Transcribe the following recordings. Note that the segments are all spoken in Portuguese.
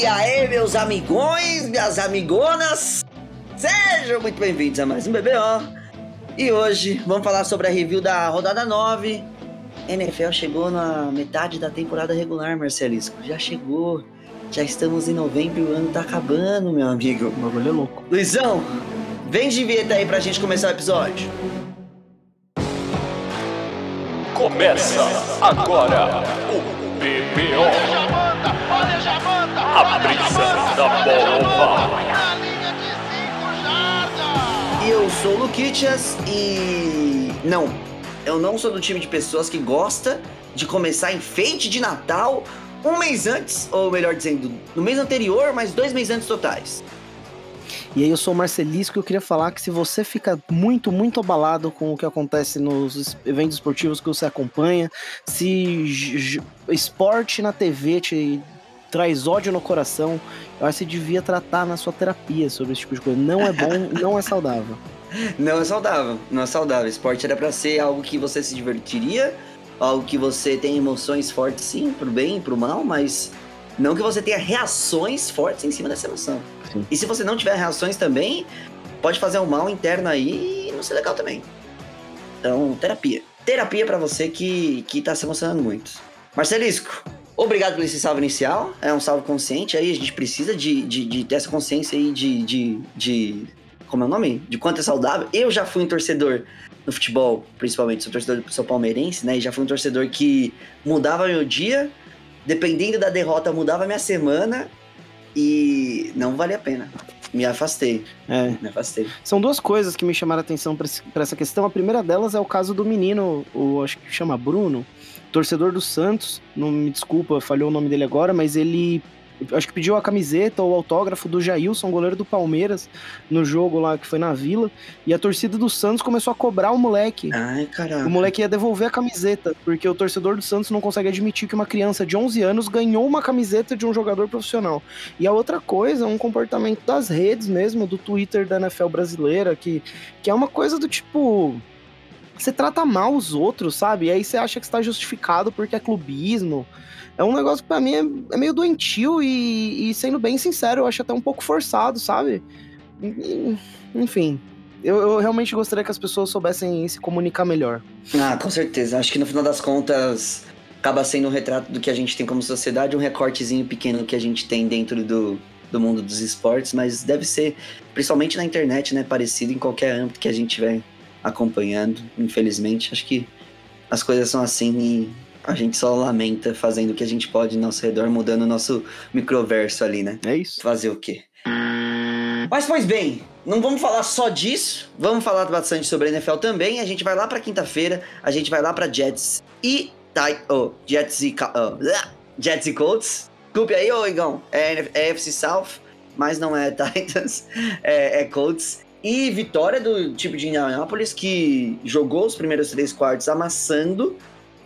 E aí, meus amigões, minhas amigonas, sejam muito bem-vindos a mais um BBO. E hoje vamos falar sobre a review da rodada 9. NFL chegou na metade da temporada regular, Marcelisco. Já chegou. Já estamos em novembro e o ano tá acabando, meu amigo. O bagulho é louco. Luizão, vem de vinheta aí pra gente começar o episódio. Começa agora o BBO. A brisa da bola. E eu sou o Luquitas e. Não, eu não sou do time de pessoas que gosta de começar enfeite de Natal um mês antes, ou melhor dizendo, no mês anterior, mas dois meses antes totais. E aí eu sou o Marcelisco e eu queria falar que se você fica muito, muito abalado com o que acontece nos eventos esportivos que você acompanha, se esporte na TV te traz ódio no coração, eu acho que você devia tratar na sua terapia sobre esse tipo de coisa. Não é bom, não é saudável. Não é saudável, não é saudável. Esporte era para ser algo que você se divertiria, algo que você tem emoções fortes sim, pro bem e pro mal, mas não que você tenha reações fortes em cima dessa emoção. Sim. E se você não tiver reações também, pode fazer um mal interno aí e não ser legal também. Então, terapia. Terapia para você que, que tá se emocionando muito. Marcelisco, obrigado pelo esse salve inicial. É um salve consciente aí, a gente precisa de, de, de ter essa consciência aí de, de, de. Como é o nome? De quanto é saudável. Eu já fui um torcedor no futebol, principalmente, sou torcedor do São Palmeirense, né? E já fui um torcedor que mudava meu dia, dependendo da derrota, mudava minha semana e não vale a pena. Me afastei. É. Me afastei. São duas coisas que me chamaram a atenção para essa questão. A primeira delas é o caso do menino, o acho que chama Bruno, torcedor do Santos. Não me desculpa, falhou o nome dele agora, mas ele acho que pediu a camiseta ou autógrafo do Jailson, goleiro do Palmeiras, no jogo lá que foi na Vila, e a torcida do Santos começou a cobrar o moleque. Ai, caramba. O moleque ia devolver a camiseta, porque o torcedor do Santos não consegue admitir que uma criança de 11 anos ganhou uma camiseta de um jogador profissional. E a outra coisa, um comportamento das redes mesmo, do Twitter da NFL brasileira, que, que é uma coisa do tipo você trata mal os outros, sabe? E aí você acha que está justificado porque é clubismo é um negócio que pra mim é, é meio doentio e, e, sendo bem sincero, eu acho até um pouco forçado, sabe? Enfim, eu, eu, realmente gostaria que as pessoas soubessem se comunicar melhor. Ah, com certeza. Acho que no final das contas acaba sendo um retrato do que a gente tem como sociedade, um recortezinho pequeno que a gente tem dentro do, do mundo dos esportes, mas deve ser, principalmente na internet, né? Parecido em qualquer âmbito que a gente estiver acompanhando. Infelizmente, acho que as coisas são assim e a gente só lamenta fazendo o que a gente pode ao nosso redor, mudando o nosso microverso ali, né? É isso. Fazer o quê? Mas, pois bem, não vamos falar só disso, vamos falar bastante sobre a NFL também. A gente vai lá pra quinta-feira, a gente vai lá pra Jets e. Oh, Jets e. Oh, Jets e Colts. Desculpe aí, ô Igão. É, é FC South, mas não é Titans, é, é Colts. E vitória do tipo de Indianapolis que jogou os primeiros três quartos amassando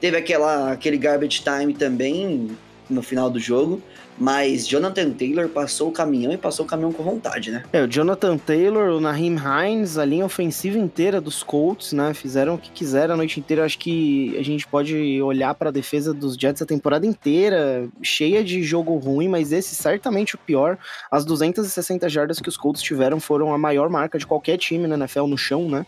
Teve aquela, aquele garbage time também no final do jogo. Mas Jonathan Taylor passou o caminhão e passou o caminhão com vontade, né? É, o Jonathan Taylor, o Naheem Hines, a linha ofensiva inteira dos Colts, né? Fizeram o que quiseram a noite inteira. Acho que a gente pode olhar para a defesa dos Jets a temporada inteira, cheia de jogo ruim, mas esse certamente o pior. As 260 jardas que os Colts tiveram foram a maior marca de qualquer time na NFL no chão, né?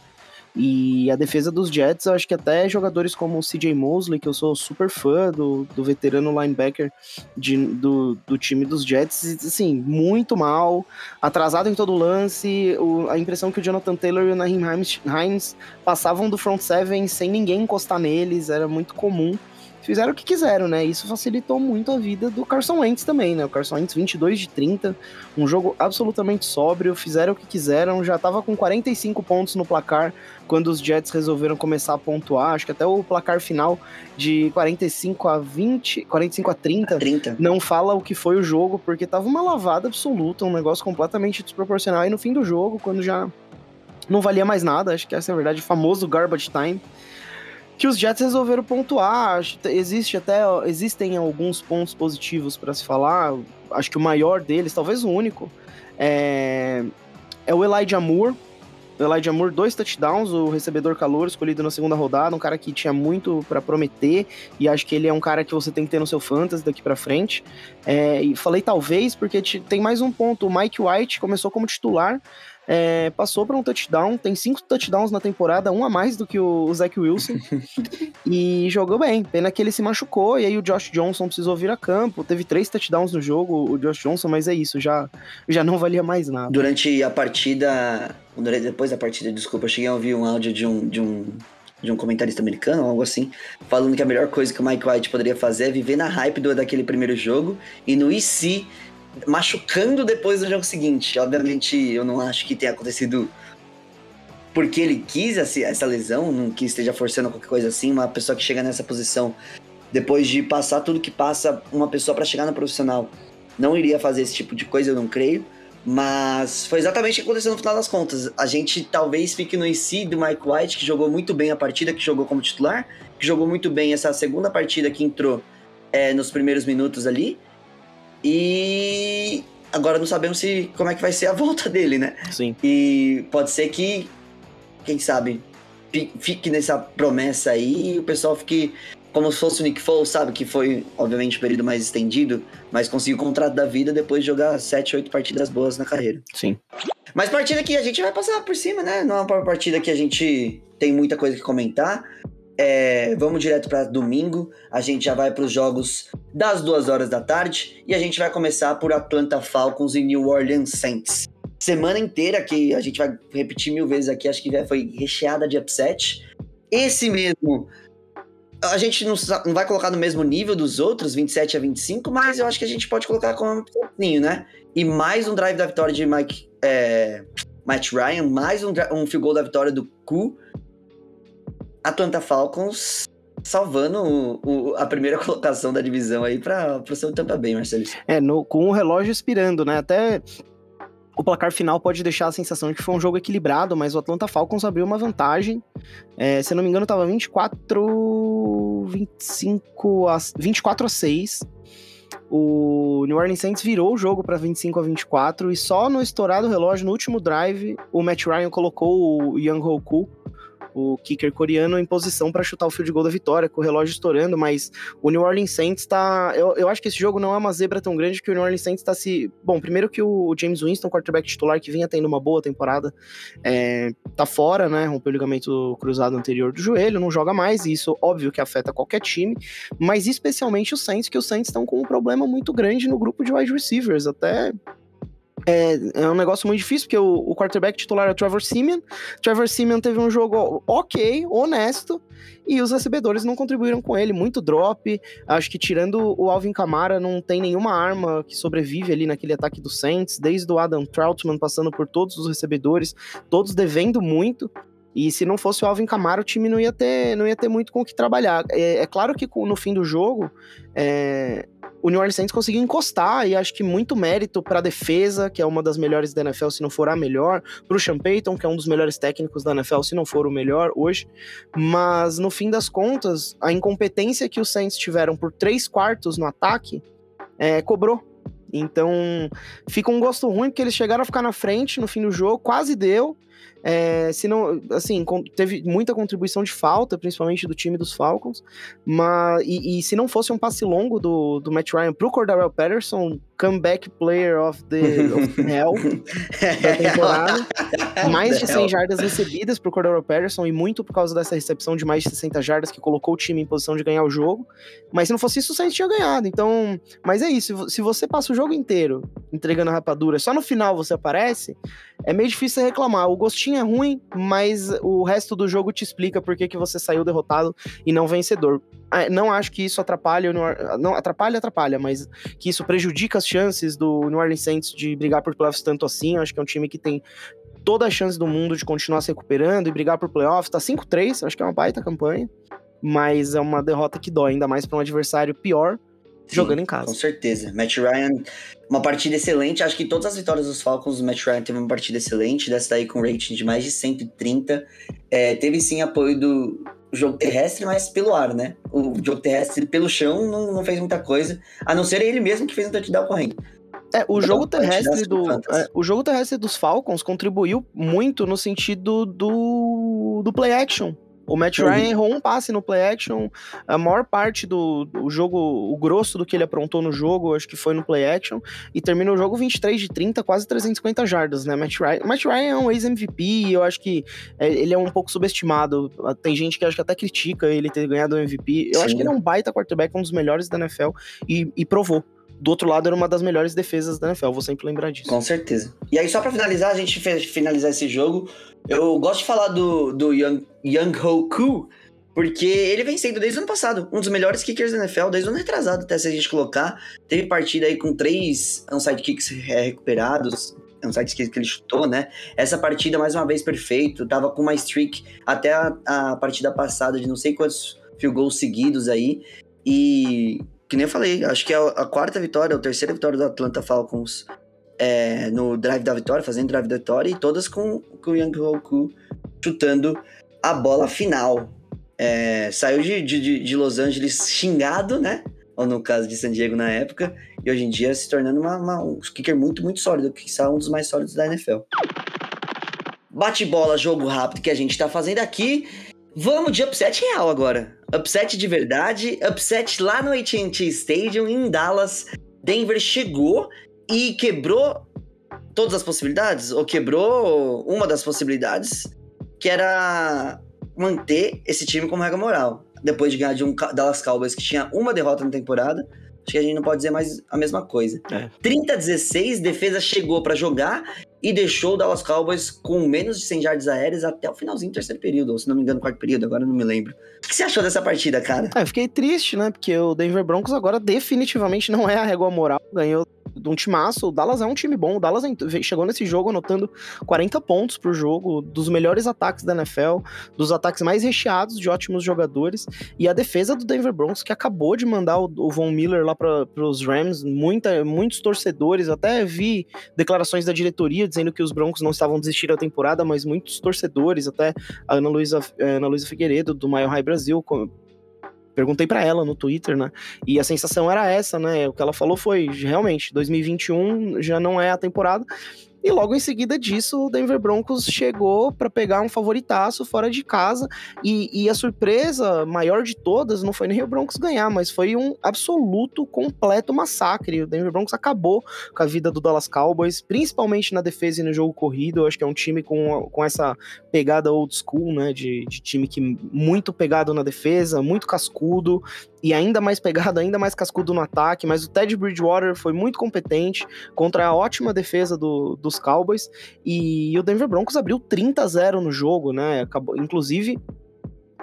E a defesa dos Jets, acho que até jogadores como o CJ Mosley, que eu sou super fã do, do veterano linebacker de, do, do time dos Jets, assim, muito mal, atrasado em todo lance. O, a impressão que o Jonathan Taylor e o Naheem Hines passavam do front seven sem ninguém encostar neles, era muito comum fizeram o que quiseram, né? Isso facilitou muito a vida do Carson Wentz também, né? O Carson Wentz 22 de 30, um jogo absolutamente sóbrio, fizeram o que quiseram, já tava com 45 pontos no placar quando os Jets resolveram começar a pontuar, acho que até o placar final de 45 a 20, 45 a 30, 30. não fala o que foi o jogo, porque tava uma lavada absoluta, um negócio completamente desproporcional e no fim do jogo, quando já não valia mais nada, acho que essa é a verdade, o famoso garbage time, que os Jets resolveram pontuar. Existe até existem alguns pontos positivos para se falar. Acho que o maior deles, talvez o único, é, é o Elijah Moore, Elijah Moore, dois touchdowns, o recebedor calor escolhido na segunda rodada, um cara que tinha muito para prometer e acho que ele é um cara que você tem que ter no seu fantasy daqui para frente. É, e falei talvez porque tem mais um ponto, o Mike White começou como titular, é, passou para um touchdown, tem cinco touchdowns na temporada, um a mais do que o, o Zach Wilson, e jogou bem. Pena que ele se machucou, e aí o Josh Johnson precisou vir a campo. Teve três touchdowns no jogo, o Josh Johnson, mas é isso, já, já não valia mais nada. Durante a partida, depois da partida, desculpa, eu cheguei a ouvir um áudio de um, de um de um comentarista americano, algo assim, falando que a melhor coisa que o Mike White poderia fazer é viver na hype do, daquele primeiro jogo e no IC machucando depois do jogo seguinte. Obviamente, eu não acho que tenha acontecido porque ele quis essa lesão, não que esteja forçando qualquer coisa assim. Uma pessoa que chega nessa posição depois de passar tudo que passa uma pessoa para chegar no profissional não iria fazer esse tipo de coisa, eu não creio. Mas foi exatamente o que aconteceu no final das contas. A gente talvez fique no IC do Mike White, que jogou muito bem a partida, que jogou como titular, que jogou muito bem essa segunda partida que entrou é, nos primeiros minutos ali. E agora não sabemos se como é que vai ser a volta dele, né? Sim. E pode ser que, quem sabe, fique nessa promessa aí e o pessoal fique como se fosse o Nick Foles, sabe? Que foi, obviamente, um período mais estendido, mas conseguiu o contrato da vida depois de jogar 7, 8 partidas boas na carreira. Sim. Mas partida que a gente vai passar por cima, né? Não é uma partida que a gente tem muita coisa que comentar. É, vamos direto para domingo. A gente já vai para os jogos das duas horas da tarde e a gente vai começar por Atlanta Falcons e New Orleans Saints. Semana inteira que a gente vai repetir mil vezes aqui, acho que foi recheada de upset. Esse mesmo, a gente não, não vai colocar no mesmo nível dos outros, 27 a 25, mas eu acho que a gente pode colocar como um né? E mais um drive da vitória de Mike, é, Matt Ryan, mais um, um field goal da vitória do Ku Atlanta Falcons salvando o, o, a primeira colocação da divisão aí para o seu Tampa Bay, Marcelo. É, no, com o relógio expirando, né? Até o placar final pode deixar a sensação de que foi um jogo equilibrado, mas o Atlanta Falcons abriu uma vantagem. É, se eu não me engano, estava 24, 25 a, 24 a 6. O New Orleans Saints virou o jogo para 25 a 24 e só no estourado relógio, no último drive, o Matt Ryan colocou o Young Hoku o kicker coreano em posição para chutar o field goal da vitória, com o relógio estourando, mas o New Orleans Saints tá. Eu, eu acho que esse jogo não é uma zebra tão grande que o New Orleans Saints está se. Bom, primeiro que o James Winston, quarterback titular, que vinha tendo uma boa temporada, é, tá fora, né? Rompeu o ligamento cruzado anterior do joelho, não joga mais, e isso óbvio que afeta qualquer time, mas especialmente o Saints, que os Saints estão com um problema muito grande no grupo de wide receivers, até é, é, um negócio muito difícil, porque o, o quarterback titular é o Trevor Simeon. Trevor Simeon teve um jogo ok, honesto, e os recebedores não contribuíram com ele. Muito drop. Acho que tirando o Alvin Kamara, não tem nenhuma arma que sobrevive ali naquele ataque do Saints, desde o Adam Troutman passando por todos os recebedores, todos devendo muito. E se não fosse o Alvin Kamara, o time não ia ter, não ia ter muito com o que trabalhar. É, é claro que no fim do jogo, é, o New Orleans Saints conseguiu encostar e acho que muito mérito para a defesa, que é uma das melhores da NFL, se não for a melhor, para o Sean Payton, que é um dos melhores técnicos da NFL, se não for o melhor hoje. Mas no fim das contas, a incompetência que os Saints tiveram por três quartos no ataque é, cobrou. Então fica um gosto ruim porque eles chegaram a ficar na frente no fim do jogo, quase deu, é, se não, assim, teve muita contribuição de falta, principalmente do time dos Falcons, mas e, e se não fosse um passe longo do, do Matt Ryan pro Cordarrelle Patterson, comeback player of the of hell da temporada. mais de 100 jardas recebidas pro Cordero Patterson e muito por causa dessa recepção de mais de 60 jardas que colocou o time em posição de ganhar o jogo. Mas se não fosse isso, o Saints tinha ganhado. Então, mas é isso. Se você passa o jogo inteiro entregando a rapadura, só no final você aparece, é meio difícil reclamar. O gostinho é ruim, mas o resto do jogo te explica por que, que você saiu derrotado e não vencedor. Ah, não acho que isso atrapalhe, não atrapalha, atrapalha, mas que isso prejudica chances do New Orleans Saints de brigar por playoffs tanto assim. Eu acho que é um time que tem toda a chance do mundo de continuar se recuperando e brigar por playoffs. Tá 5-3, acho que é uma baita campanha, mas é uma derrota que dói, ainda mais para um adversário pior. Sim, jogando em casa. Com certeza. Matt Ryan, uma partida excelente. Acho que todas as vitórias dos Falcons, o Matt Ryan teve uma partida excelente. Dessa daí com rating de mais de 130. É, teve sim apoio do, jogo terrestre, mas pelo ar, né? O jogo terrestre pelo chão não, não fez muita coisa, a não ser ele mesmo que fez um touchdown correndo. É, o jogo Então, pode terrestre do é, o jogo terrestre dos Falcons contribuiu muito no sentido do, do play action. O Matt Uhum. Ryan errou um passe no play action. A maior parte do, do jogo, o grosso do que ele aprontou no jogo, acho que foi no play action. E terminou o jogo 23 de 30, quase 350 jardas, né? Matt Ryan, Matt Ryan é um ex-MVP e eu acho que é, ele é um pouco subestimado. Tem gente que acho que até critica ele ter ganhado o MVP. Eu acho Sim. que ele é um baita quarterback, um dos melhores da NFL e, e provou. Do outro lado, era uma das melhores defesas da NFL, vou sempre lembrar disso. Com certeza. E aí, só pra finalizar, a gente fe- finalizar esse jogo, eu gosto de falar do, do Young, Young Ho Koo, porque ele vem sendo desde o ano passado um dos melhores kickers da NFL, desde o ano retrasado, até se a gente colocar. Teve partida aí com três onside kicks é, recuperados, onside kicks que ele chutou, né? Essa partida, mais uma vez, perfeito. Tava com uma streak até a, a partida passada de não sei quantos field goals seguidos aí. E, que nem eu falei, acho que é a, a quarta vitória, ou terceira vitória do Atlanta Falcons é, no drive da vitória, fazendo drive da vitória, e todas com, com o Young Hoku chutando a bola final. É, saiu de, de, de Los Angeles xingado, né? Ou no caso de San Diego na época, e hoje em dia se tornando uma, uma- um kicker muito, muito sólido, que são um dos mais sólidos da NFL. Bate-bola, jogo rápido que a gente tá fazendo aqui. Vamos de upset real agora. Upset de verdade, upset lá no AT&T Stadium em Dallas. Denver chegou e quebrou todas as possibilidades, ou quebrou uma das possibilidades, que era manter esse time como regra moral. Depois de ganhar de um Dallas Cowboys que tinha uma derrota na temporada, acho que a gente não pode dizer mais a mesma coisa. É. 30 a 16, defesa chegou pra jogar e deixou o Dallas Cowboys com menos de 100 jardas aéreas até o finalzinho do terceiro período, ou se não me engano, quarto período, agora não me lembro. O que você achou dessa partida, cara? É, eu fiquei triste, né? Porque o Denver Broncos agora definitivamente não é a régua moral. Ganhou de um timaço. O Dallas é um time bom. O Dallas chegou nesse jogo anotando 40 pontos pro jogo, dos melhores ataques da NFL, dos ataques mais recheados de ótimos jogadores. E a defesa do Denver Broncos, que acabou de mandar o, Von Miller lá para os Rams, muita, muitos torcedores. Até vi declarações da diretoria dizendo que os Broncos não estavam desistindo da temporada, mas muitos torcedores, até a Ana Luísa, eh, Ana Luísa Figueiredo, do Mile High Brasil, perguntei pra ela no Twitter, né? E a sensação era essa, né? O que ela falou foi, realmente, 2021 já não é a temporada. E logo em seguida disso, o Denver Broncos chegou pra pegar um favoritaço fora de casa. E, e a surpresa maior de todas não foi nem o Broncos ganhar, mas foi um absoluto, completo massacre. O Denver Broncos acabou com a vida do Dallas Cowboys, principalmente na defesa e no jogo corrido. Eu acho que é um time com, com essa pegada old school, né? De, de time que muito pegado na defesa, muito cascudo e ainda mais pegado, ainda mais cascudo no ataque. Mas o Ted Bridgewater foi muito competente contra a ótima defesa do- dos Cowboys e o Denver Broncos abriu 30 a 0 no jogo, né? Acabou, inclusive.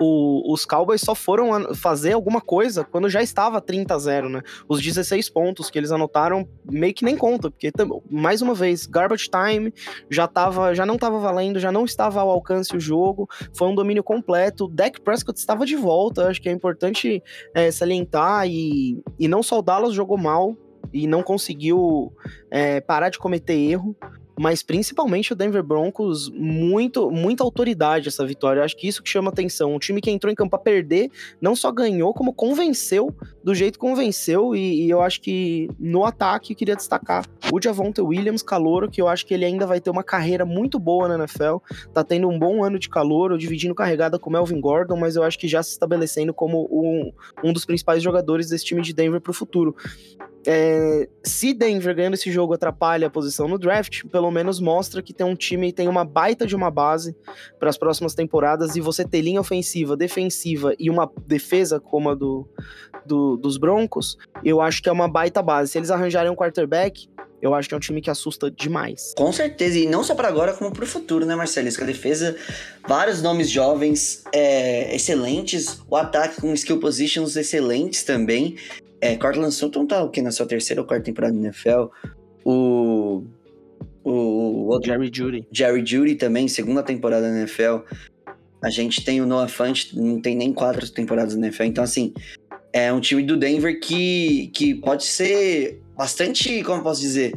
O- os Cowboys só foram fazer alguma coisa quando já estava 30 a 0, né? Os 16 pontos que eles anotaram meio que nem conta, porque mais uma vez, garbage time, já tava, já não estava valendo, já não estava ao alcance o jogo, foi um domínio completo. Dak Prescott estava de volta, acho que é importante é, salientar e, e não só o Dallas jogou mal e não conseguiu é, parar de cometer erro. Mas principalmente o Denver Broncos, muito, muita autoridade essa vitória. Acho que isso que chama atenção. Um time que entrou em campo a perder, não só ganhou, como convenceu do jeito que convenceu. E, e eu acho que no ataque eu queria destacar o Javonte Williams, calouro, que eu acho que ele ainda vai ter uma carreira muito boa na NFL. Tá tendo um bom ano de calor, dividindo carregada com Melvin Gordon, mas eu acho que já se estabelecendo como um, um dos principais jogadores desse time de Denver pro futuro. É, se Denver ganhando esse jogo atrapalha a posição no draft, pelo menos mostra que tem um time tem uma baita de uma base para as próximas temporadas e você ter linha ofensiva, defensiva e uma defesa como a do, do- dos Broncos, eu acho que é uma baita base. Se eles arranjarem um quarterback, eu acho que é um time que assusta demais. Com certeza, e não só para agora, como para o futuro, né, que a defesa, vários nomes jovens é, excelentes, o ataque com skill positions excelentes também. É, Cortland Sutton tá o que na sua terceira ou quarta temporada na NFL. O, o, outro Jerry Judy. Jerry Judy também, segunda temporada na NFL. A gente tem o Noah Fant, não tem nem quatro temporadas na NFL. Então, assim, é um time do Denver que, que pode ser bastante, como eu posso dizer,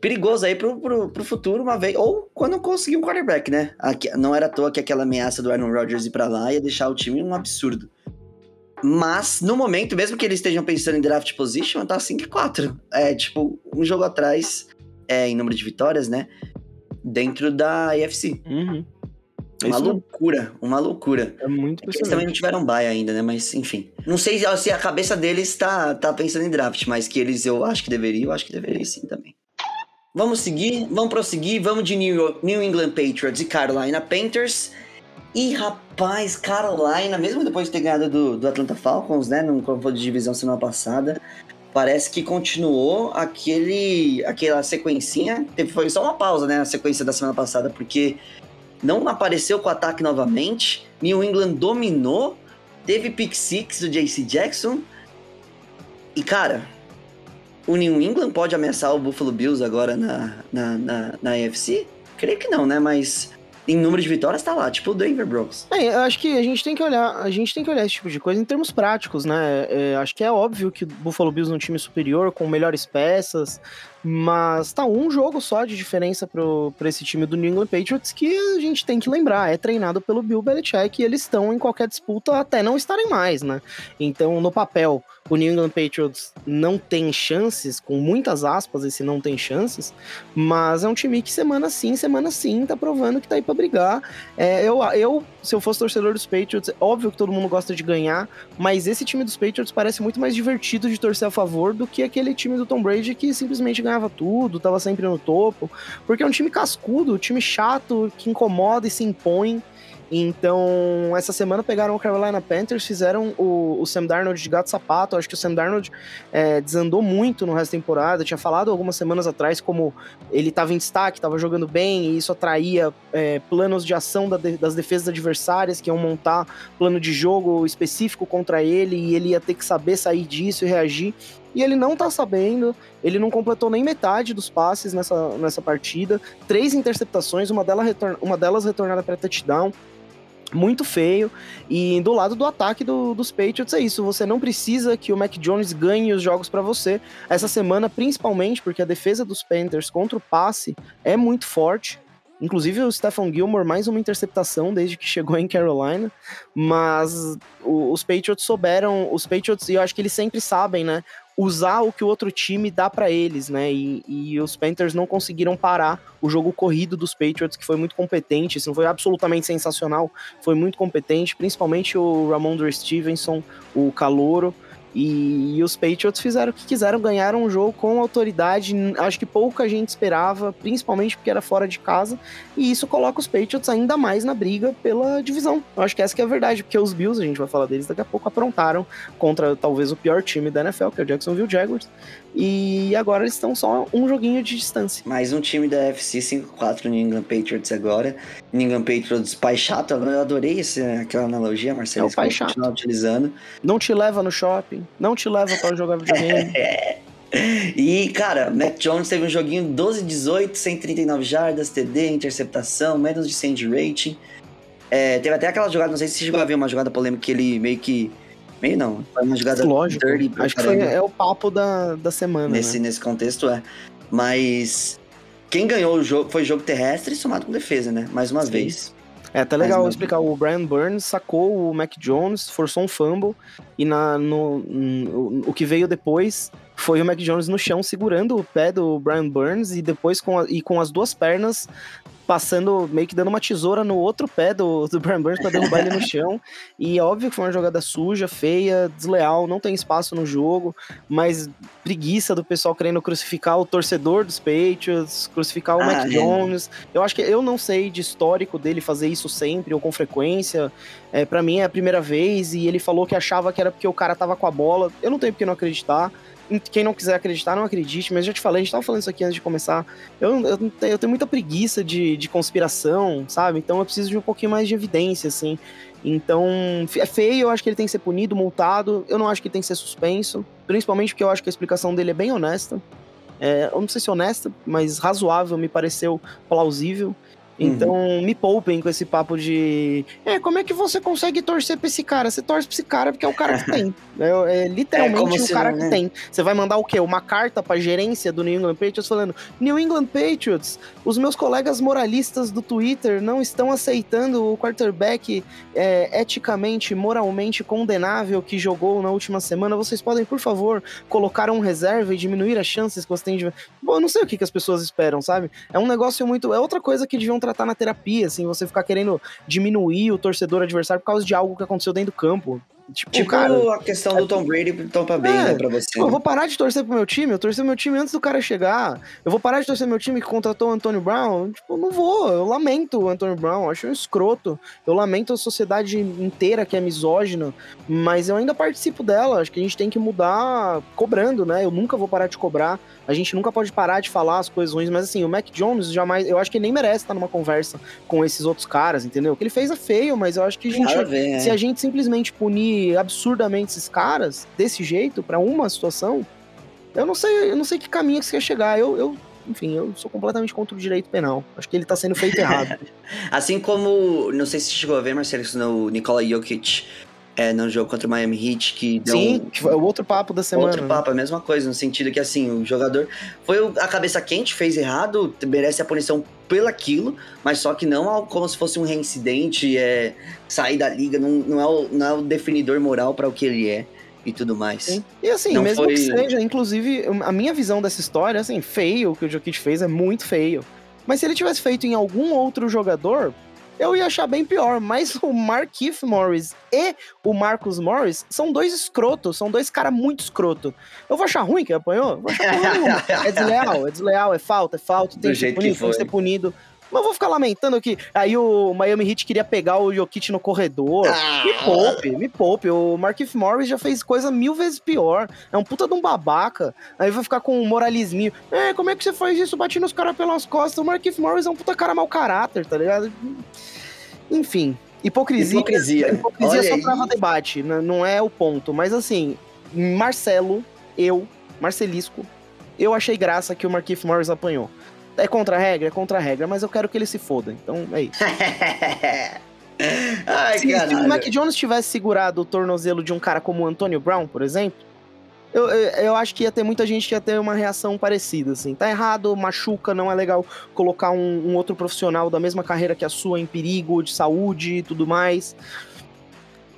perigoso aí pro, pro, pro futuro, uma vez. Ou quando conseguir um quarterback, né? Aqui- não era à toa que aquela ameaça do Aaron Rodgers ir pra lá ia deixar o time um absurdo. Mas, no momento, mesmo que eles estejam pensando em draft position, tá 5-4. É, tipo, um jogo atrás, é, em número de vitórias, né? Dentro da AFC. Uhum. É Uma isso loucura, uma loucura. É muito Eles também não tiveram bye ainda, né? Mas, enfim. Não sei se- a cabeça deles tá, tá pensando em draft, mas que eles eu acho que deveriam, eu acho que deveriam sim também. Vamos seguir, vamos prosseguir, vamos de New, York- New England Patriots e Carolina Panthers. E rapaz, Carolina, mesmo depois de ter ganhado do, do Atlanta Falcons, né, no confronto de divisão semana passada, parece que continuou aquele, aquela sequencinha. Teve, foi só uma pausa, né, a sequência da semana passada, porque não apareceu com o ataque novamente. New England dominou, teve pick six do JC Jackson. E cara, o New England pode ameaçar o Buffalo Bills agora na, na, na, na AFC? Creio que não, né? Mas em número de vitórias tá lá, tipo o Denver Broncos. É, eu acho que a gente tem que olhar, a gente tem que olhar esse tipo de coisa em termos práticos, né? É, acho que é óbvio que o Buffalo Bills é um time superior, com melhores peças, mas tá um jogo só de diferença pro, pra esse time do New England Patriots que a gente tem que lembrar, é treinado pelo Bill Belichick e eles estão em qualquer disputa até não estarem mais, né? Então, no papel, o New England Patriots não tem chances, com muitas aspas, esse não tem chances, mas é um time que semana sim, semana sim, tá provando que tá aí pra brigar. É, eu, eu, se eu fosse torcedor dos Patriots, é óbvio que todo mundo gosta de ganhar, mas esse time dos Patriots parece muito mais divertido de torcer a favor do que aquele time do Tom Brady que simplesmente ganhava tudo, tava sempre no topo, porque é um time cascudo, um time chato, que incomoda e se impõe. Então, essa semana pegaram o Carolina Panthers, fizeram o, o Sam Darnold de gato sapato. Acho que o Sam Darnold é, desandou muito no resto da temporada. Eu tinha falado algumas semanas atrás como ele estava em destaque, estava jogando bem, e isso atraía é, planos de ação da das defesas adversárias, que iam montar plano de jogo específico contra ele, e ele ia ter que saber sair disso e reagir. E ele não tá sabendo, ele não completou nem metade dos passes nessa, nessa partida. Três interceptações, uma, delas retorna, uma delas retornada para touchdown muito feio. E do lado do ataque do- dos Patriots é isso. Você não precisa que o Mac Jones ganhe os jogos para você. Essa semana, principalmente, porque a defesa dos Panthers contra o passe é muito forte. Inclusive o Stephon Gilmore, mais uma interceptação desde que chegou em Carolina. Mas o- os Patriots souberam, os Patriots, e eu acho que eles sempre sabem, né? Usar o que o outro time dá para eles, né? E, e os Panthers não conseguiram parar o jogo corrido dos Patriots, que foi muito competente. Isso foi absolutamente sensacional, foi muito competente, principalmente o Ramondre Stevenson, o Calouro. E, e os Patriots fizeram o que quiseram, ganharam o jogo com autoridade. Acho que pouca gente esperava, principalmente porque era fora de casa. E isso coloca os Patriots ainda mais na briga pela divisão. Eu acho que essa que é a verdade, porque os Bills, a gente vai falar deles daqui a pouco, aprontaram contra talvez o pior time da NFL, que é o Jacksonville Jaguars. E agora eles estão só um joguinho de distância. Mais um time da FC 5-4 New England Patriots agora. New England Patriots pai chato, eu adorei esse, aquela analogia, Marcelo. É o pai chato. utilizando. Não te leva no shopping, não te leva para jogar videogame. E, cara, Mac Jones teve um joguinho 12-18, 139 jardas, TD, interceptação, menos de 100 de rating. É, teve até aquela jogada, não sei se você chegou a ver uma jogada polêmica que ele meio que. Meio não, foi uma jogada Lógico. dirty Acho que foi, é o papo da, da semana. nesse, né? nesse contexto é. Mas quem ganhou o jogo foi jogo terrestre somado com defesa, né? Mais uma Sim. vez. É até Mas legal explicar. O Brian Burns sacou o Mac Jones, forçou um fumble, e na, no, no- o que veio depois foi o Mac Jones no chão segurando o pé do Brian Burns e depois com, a- e com as duas pernas passando, meio que dando uma tesoura no outro pé do, do Brian Burns para derrubar ele no chão. E é óbvio que foi uma jogada suja, feia, desleal, não tem espaço no jogo, mas preguiça do pessoal querendo crucificar o torcedor dos Patriots, crucificar o Ah, Mac é. Jones. Eu acho que eu não sei de histórico dele fazer isso sempre ou com frequência. É, para mim é a primeira vez e ele falou que achava que era porque o cara tava com a bola. Eu não tenho porque não acreditar. Quem não quiser acreditar, não acredite, mas eu já te falei, a gente tava falando isso aqui antes de começar. Eu, eu, eu tenho muita preguiça de, de conspiração, sabe? Então eu preciso de um pouquinho mais de evidência, assim. Então, é feio, eu acho que ele tem que ser punido, multado. Eu não acho que ele tem que ser suspenso. Principalmente porque eu acho que a explicação dele é bem honesta. É, eu não sei se honesta, mas razoável, me pareceu plausível. Então, me poupem com esse papo de. É, como é que você consegue torcer pra esse cara? Você torce pra esse cara porque é o cara que tem. É, é literalmente como o cara não, que né? tem. Você vai mandar o quê? Uma carta pra gerência do New England Patriots falando: New England Patriots, os meus colegas moralistas do Twitter não estão aceitando o quarterback é, eticamente, moralmente condenável que jogou na última semana. Vocês podem, por favor, colocar um reserva e diminuir as chances que você tem de. Bom, eu não sei o que, que as pessoas esperam, sabe? É um negócio muito. É outra coisa que deviam tratar na terapia, assim, você ficar querendo diminuir o torcedor adversário por causa de algo que aconteceu dentro do campo. Tipo, Tipo cara. a questão do Tom Brady pro Tampa Bay, É, né, pra você. Eu vou parar de torcer pro meu time, eu torci pro meu time antes do cara chegar. Eu vou parar de torcer pro meu time que contratou o Antônio Brown. Tipo, não vou. Eu lamento o Antônio Brown, acho um escroto. Eu lamento a sociedade inteira que é misógina, mas eu ainda participo dela. Acho que a gente tem que mudar cobrando, né? Eu nunca vou parar de cobrar. A gente nunca pode parar de falar as coisas ruins, mas assim, o Mac Jones jamais. Eu acho que ele nem merece estar numa conversa com esses outros caras, entendeu? O que ele fez é feio, mas eu acho que a gente. Ver, Se é. a gente simplesmente punir absurdamente esses caras desse jeito pra uma situação, eu não sei, eu não sei que caminho que você quer chegar. Eu, eu, enfim, eu sou completamente contra o direito penal. Acho que ele tá sendo feito errado. Assim como, não sei se chegou a ver, Marcelo, no Nikola Jokic é, no jogo contra o Miami Heat, que deu Sim, um- que foi o outro papo da semana. Outro né? papo, a mesma coisa, no sentido que assim, o jogador foi a cabeça quente, fez errado, merece a punição pelaquilo, mas só que não ao- como se fosse um reincidente, é, sair da liga, não, não, é, o, não é o definidor moral para o que ele é e tudo mais. Sim. E assim, Não mesmo foi- que seja, inclusive, a minha visão dessa história, assim, feio o que o Jokic fez é muito feio. Mas se ele tivesse feito em algum outro jogador, eu ia achar bem pior. Mas o Markif Morris e o Marcus Morris são dois escrotos, são dois caras muito escroto. Eu vou achar ruim que apanhou? Vou achar nenhuma. É desleal, é desleal, é falta, é falta, tem Do que ser punido, tem que ser punido. Mas eu vou ficar lamentando que aí o Miami Heat queria pegar o Jokic no corredor. Ah, Me poupe, me poupe. O Markif Morris já fez coisa mil vezes pior. É um puta de um babaca. Aí vai ficar com um moralisminho. É, como é que você faz isso? Bate nos caras pelas costas. O Markif Morris é um puta cara mau caráter, tá ligado? Enfim. Hipocrisia. Hipocrisia. Hipocrisia Olha só aí. trava debate, né? não é o ponto. Mas assim, Marcelo, eu, Marcelisco, eu achei graça que o Markif Morris apanhou. É contra a regra? É contra a regra, mas eu quero que ele se foda. Então é isso. Ai, Se, se o. Mac Jones tivesse segurado o tornozelo de um cara como o Antonio Brown, por exemplo, eu, eu, eu acho que ia ter muita gente que ia ter uma reação parecida, assim. Tá errado, machuca, não é legal colocar um, um outro profissional da mesma carreira que a sua em perigo de saúde e tudo mais.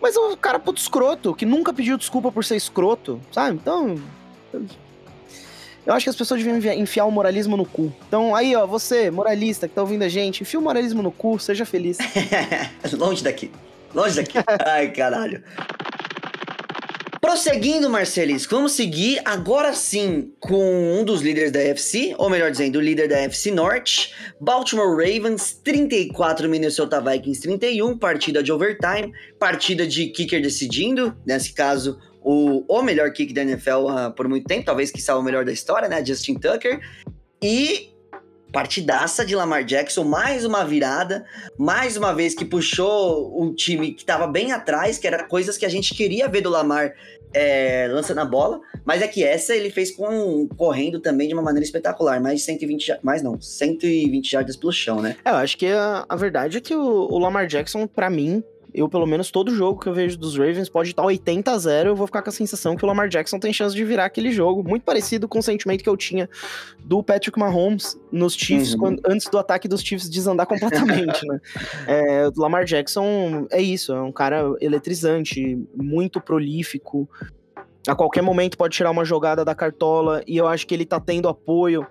Mas o cara puto escroto, que nunca pediu desculpa por ser escroto, sabe? Então. Eu- acho que as pessoas deviam enfiar o moralismo no cu. Então, aí, ó, você, moralista que tá ouvindo a gente, enfia o moralismo no cu, seja feliz. Longe daqui. Longe daqui. Ai, caralho. Prosseguindo, Marcelis, vamos seguir agora sim com um dos líderes da FC, ou melhor dizendo, o líder da FC Norte, Baltimore Ravens 34, Minnesota Vikings 31, partida de overtime, partida de kicker decidindo, nesse caso, o, o melhor kick da NFL ah, por muito tempo, talvez que o melhor da história, né, Justin Tucker, e partidaça de Lamar Jackson, mais uma virada, mais uma vez que puxou o time que estava bem atrás, que era coisas que a gente queria ver do Lamar é, lançando a bola, mas é que essa ele fez com correndo também de uma maneira espetacular, mais 120, ja- mais não, 120 jardas pelo chão, né? É, eu acho que a, a verdade é que o, o Lamar Jackson, pra mim, eu pelo menos todo jogo que eu vejo dos Ravens pode estar 80 a 0, eu vou ficar com a sensação que o Lamar Jackson tem chance de virar aquele jogo, muito parecido com o sentimento que eu tinha do Patrick Mahomes nos Chiefs Uhum. quando- antes do ataque dos Chiefs desandar completamente, né? É, o Lamar Jackson é isso, é um cara eletrizante, muito prolífico. A qualquer momento pode tirar uma jogada da cartola e eu acho que ele tá tendo apoio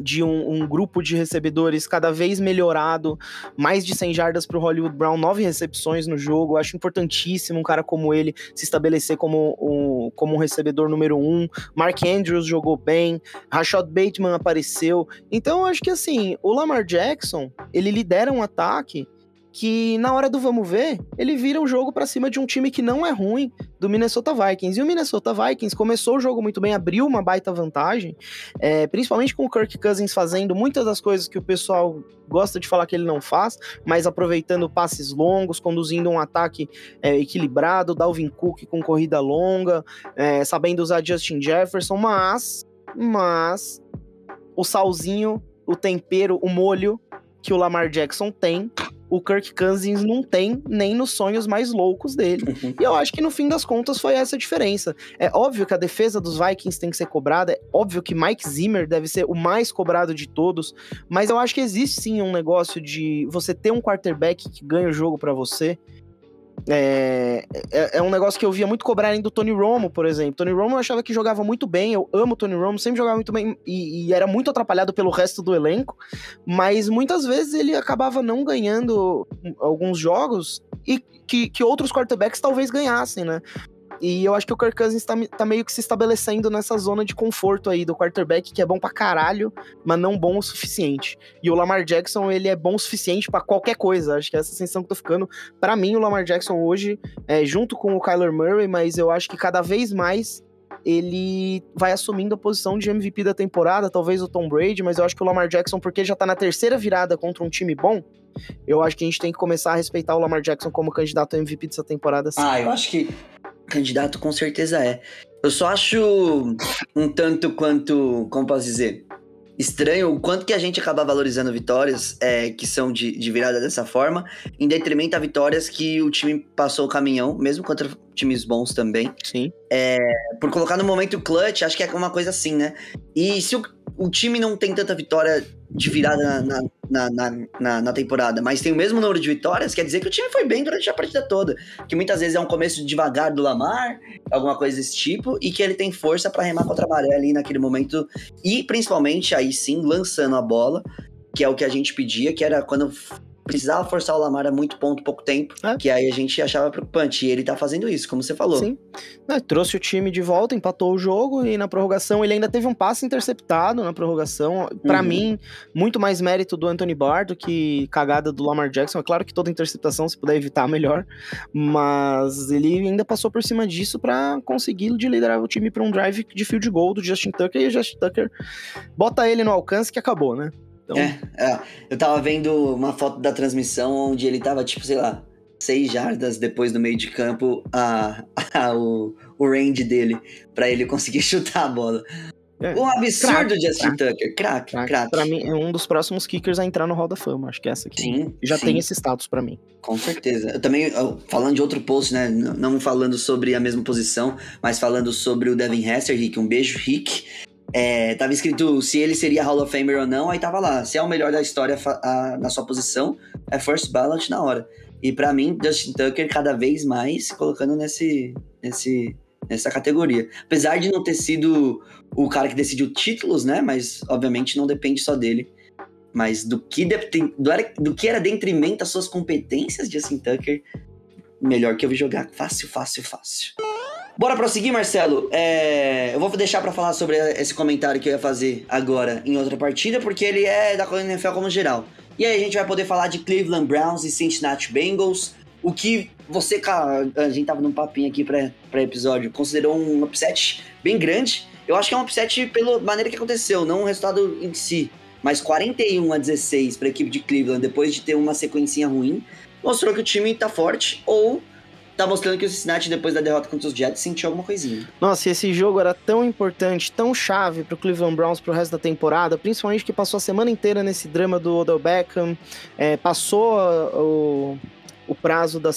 de um, um grupo de recebedores cada vez melhorado, mais de 100 jardas para o Hollywood Brown, nove recepções no jogo. Eu acho importantíssimo um cara como ele se estabelecer como um, como um recebedor número um. Mark Andrews jogou bem, Rashad Bateman apareceu. Então eu acho que assim, o Lamar Jackson ele lidera um ataque que na hora do vamos ver, ele vira o jogo para cima de um time que não é ruim do Minnesota Vikings. E o Minnesota Vikings começou o jogo muito bem, abriu uma baita vantagem, é, principalmente com o Kirk Cousins fazendo muitas das coisas que o pessoal gosta de falar que ele não faz, mas aproveitando passes longos, conduzindo um ataque é, equilibrado, Dalvin Cook com corrida longa, é, sabendo usar Justin Jefferson, mas, mas o salzinho, o tempero, o molho que o Lamar Jackson tem, o Kirk Cousins não tem nem nos sonhos mais loucos dele. E eu acho que no fim das contas foi essa a diferença. É óbvio que a defesa dos Vikings tem que ser cobrada, é óbvio que Mike Zimmer deve ser o mais cobrado de todos, mas eu acho que existe sim um negócio de você ter um quarterback que ganha o jogo para você. É, é, é, um negócio que eu via muito cobrarem do Tony Romo, por exemplo. Tony Romo eu achava que jogava muito bem, eu amo Tony Romo, sempre jogava muito bem e, e, era muito atrapalhado pelo resto do elenco, mas muitas vezes ele acabava não ganhando alguns jogos e que, que outros quarterbacks talvez ganhassem, né? E eu acho que o Kirk Cousins tá, tá, meio que se estabelecendo nessa zona de conforto aí do quarterback, que é bom pra caralho, mas não bom o suficiente. E o Lamar Jackson, ele é bom o suficiente para qualquer coisa. Acho que é essa sensação que tô ficando. para mim, o Lamar Jackson hoje, é, junto com o Kyler Murray, mas eu acho que cada vez mais ele vai assumindo a posição de MVP da temporada, talvez o Tom Brady, mas eu acho que o Lamar Jackson, porque já tá na terceira virada contra um time bom, eu acho que a gente tem que começar a respeitar o Lamar Jackson como candidato a MVP dessa temporada. Sim. Ah, eu acho que Candidato com certeza é. Eu só acho um tanto quanto, como posso dizer, estranho o quanto que a gente acaba valorizando vitórias é, que são de, de virada dessa forma, em detrimento a vitórias que o time passou o caminhão, mesmo contra times bons também. Sim. É, por colocar no momento clutch, acho que é uma coisa assim, né? E se o, o time não tem tanta vitória de virada na, na, na, na, na temporada, mas tem o mesmo número de vitórias, quer dizer que o time foi bem durante a partida toda. Que muitas vezes é um começo devagar do Lamar, alguma coisa desse tipo, e que ele tem força para remar contra a maré ali naquele momento, e principalmente aí sim, lançando a bola, que é o que a gente pedia, que era quando precisava forçar o Lamar a muito ponto, pouco tempo, é. que aí a gente achava preocupante. E ele tá fazendo isso, como você falou. Sim. Trouxe o time de volta, empatou o jogo e na prorrogação ele ainda teve um passe interceptado na prorrogação. Para uhum. mim, muito mais mérito do Anthony Barr do que cagada do Lamar Jackson. É claro que toda interceptação, se puder evitar, melhor. Mas ele ainda passou por cima disso para conseguir liderar o time para um drive de field goal do Justin Tucker e o Justin Tucker bota ele no alcance que acabou, né? Então... É, é, eu tava vendo uma foto da transmissão onde ele tava, tipo, sei lá, seis jardas depois do meio de campo a, a o, o range dele para ele conseguir chutar a bola. É. Um absurdo crack, Justin Tucker. Crack, crack, crack. Pra mim, é um dos próximos kickers a entrar no Hall da Fama. Acho que é essa aqui. Sim. Já sim. tem esse status para mim. Com certeza. Eu também, falando de outro post, né? Não falando sobre a mesma posição, mas falando sobre o Devin Hester, Rick. Um beijo, Rick. É, tava escrito se ele seria Hall of Famer ou não, aí tava lá. Se é o melhor da história a, na sua posição, é first ballot na hora. E para mim, Justin Tucker cada vez mais colocando nesse, nesse, nessa categoria. Apesar de não ter sido o cara que decidiu títulos, né? Mas obviamente não depende só dele. Mas do que, de, do, do que era detrimento das suas competências, Justin Tucker, melhor que eu vi jogar fácil, fácil, fácil. Bora prosseguir, Marcelo. É, eu vou deixar para falar sobre esse comentário que eu ia fazer agora em outra partida, porque ele é da NFL como geral. E aí a gente vai poder falar de Cleveland Browns e Cincinnati Bengals. O que você, cara, a gente tava num papinho aqui para episódio, considerou um upset bem grande. Eu acho que é um upset pela maneira que aconteceu, não o resultado em si. Mas 41 a 16 para a equipe de Cleveland, depois de ter uma sequência ruim, mostrou que o time tá forte ou tá mostrando que o Cincinnati, depois da derrota contra os Jets, sentiu alguma coisinha. Nossa, e esse jogo era tão importante, tão chave pro Cleveland Browns pro resto da temporada, principalmente que passou a semana inteira nesse drama do Odell Beckham, é, passou o, o prazo da,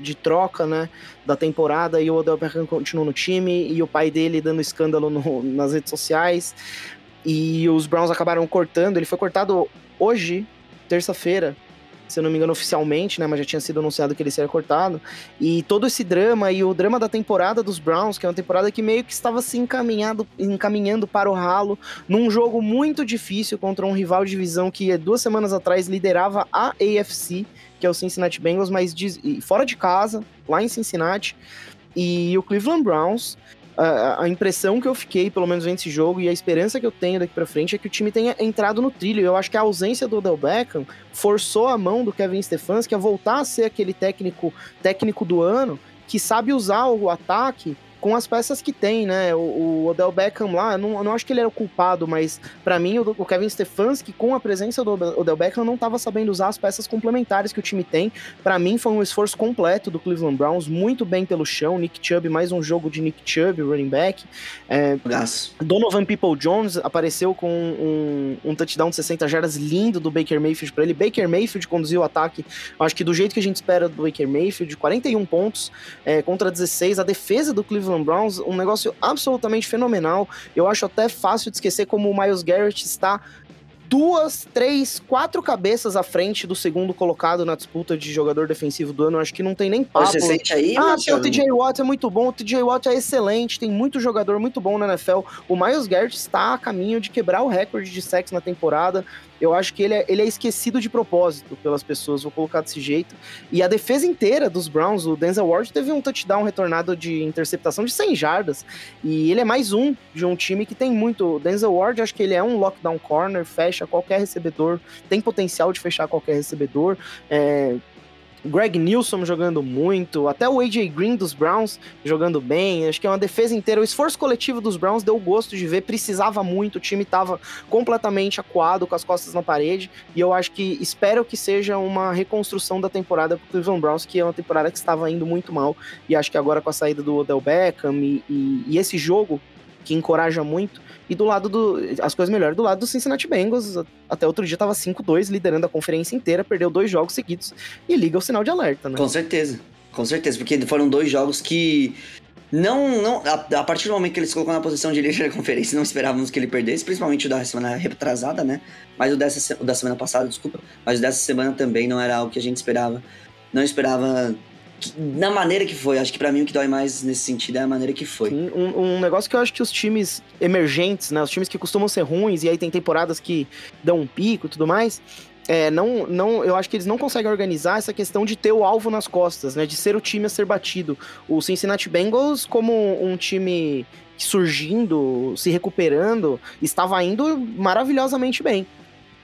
de troca, né, da temporada e o Odell Beckham continuou no time e o pai dele dando escândalo no, nas redes sociais e os Browns acabaram cortando, ele foi cortado hoje, terça-feira, se eu não me engano, oficialmente, né? Mas já tinha sido anunciado que ele seria cortado. E todo esse drama e o drama da temporada dos Browns, que é uma temporada que meio que estava se encaminhado, encaminhando para o ralo, num jogo muito difícil contra um rival de divisão que duas semanas atrás liderava a AFC, que é o Cincinnati Bengals, mas fora de casa, lá em Cincinnati. E o Cleveland Browns a, impressão que eu fiquei, pelo menos nesse jogo, e a esperança que eu tenho daqui para frente é que o time tenha entrado no trilho. Eu acho que a ausência do Odell Beckham forçou a mão do Kevin Stefanski a voltar a ser aquele técnico técnico do ano que sabe usar o ataque com as peças que tem, né? O, o Odell Beckham lá, eu não, eu não acho que ele era o culpado, mas para mim o, o, Kevin Stefanski, com a presença do Odell Beckham, não estava sabendo usar as peças complementares que o time tem. Para mim foi um esforço completo do Cleveland Browns, muito bem pelo chão. Nick Chubb, mais um jogo de Nick Chubb, running back. É, Donovan People Jones apareceu com um, um touchdown de 60 jardas lindo do Baker Mayfield para ele. Baker Mayfield conduziu o ataque, acho que do jeito que a gente espera do Baker Mayfield, 41 pontos é, contra 16. A defesa do Cleveland Browns, um negócio absolutamente fenomenal. Eu acho até fácil de esquecer como o Miles Garrett está duas, três, quatro cabeças à frente do segundo colocado na disputa de jogador defensivo do ano. Acho que não tem nem papo. Você sente aí, Ah, o TJ Watt é muito bom, o TJ Watt é excelente, tem muito jogador muito bom na NFL. O Miles Garrett está a caminho de quebrar o recorde de sexo na temporada eu acho que ele é, ele é esquecido de propósito pelas pessoas, vou colocar desse jeito. E a defesa inteira dos Browns, o Denzel Ward teve um touchdown retornado de interceptação de 100 jardas, e ele é mais um de um time que tem muito. O Denzel Ward, acho que ele é um lockdown corner, fecha qualquer recebedor, tem potencial de fechar qualquer recebedor. É, Greg Nilsson jogando muito, até o AJ Green dos Browns jogando bem. Acho que é uma defesa inteira. O esforço coletivo dos Browns deu gosto de ver, precisava muito, o time estava completamente acuado, com as costas na parede. E eu acho que espero que seja uma reconstrução da temporada para o Cleveland Browns, que é uma temporada que estava indo muito mal. E acho que agora com a saída do Odell Beckham e, e, e esse jogo que encoraja muito. E do lado do. As coisas melhores do lado do Cincinnati Bengals. Até outro dia tava 5-2, liderando a conferência inteira, perdeu dois jogos seguidos e liga o sinal de alerta, né? Com certeza. Com certeza, porque foram dois jogos que. Não, não a, a partir do momento que eles colocou na posição de líder da conferência, não esperávamos que ele perdesse, principalmente o da semana retrasada, né? Mas o, dessa, o da semana passada, desculpa. Mas o dessa semana também não era algo que a gente esperava. Não esperava na maneira que foi. Acho que para mim o que dói mais nesse sentido é a maneira que foi. Sim, um, um, negócio que eu acho que os times emergentes, né, os times que costumam ser ruins e aí tem temporadas que dão um pico e tudo mais, é, não, não, eu acho que eles não conseguem organizar essa questão de ter o alvo nas costas, né, de ser o time a ser batido. O Cincinnati Bengals como um time surgindo, se recuperando, estava indo maravilhosamente bem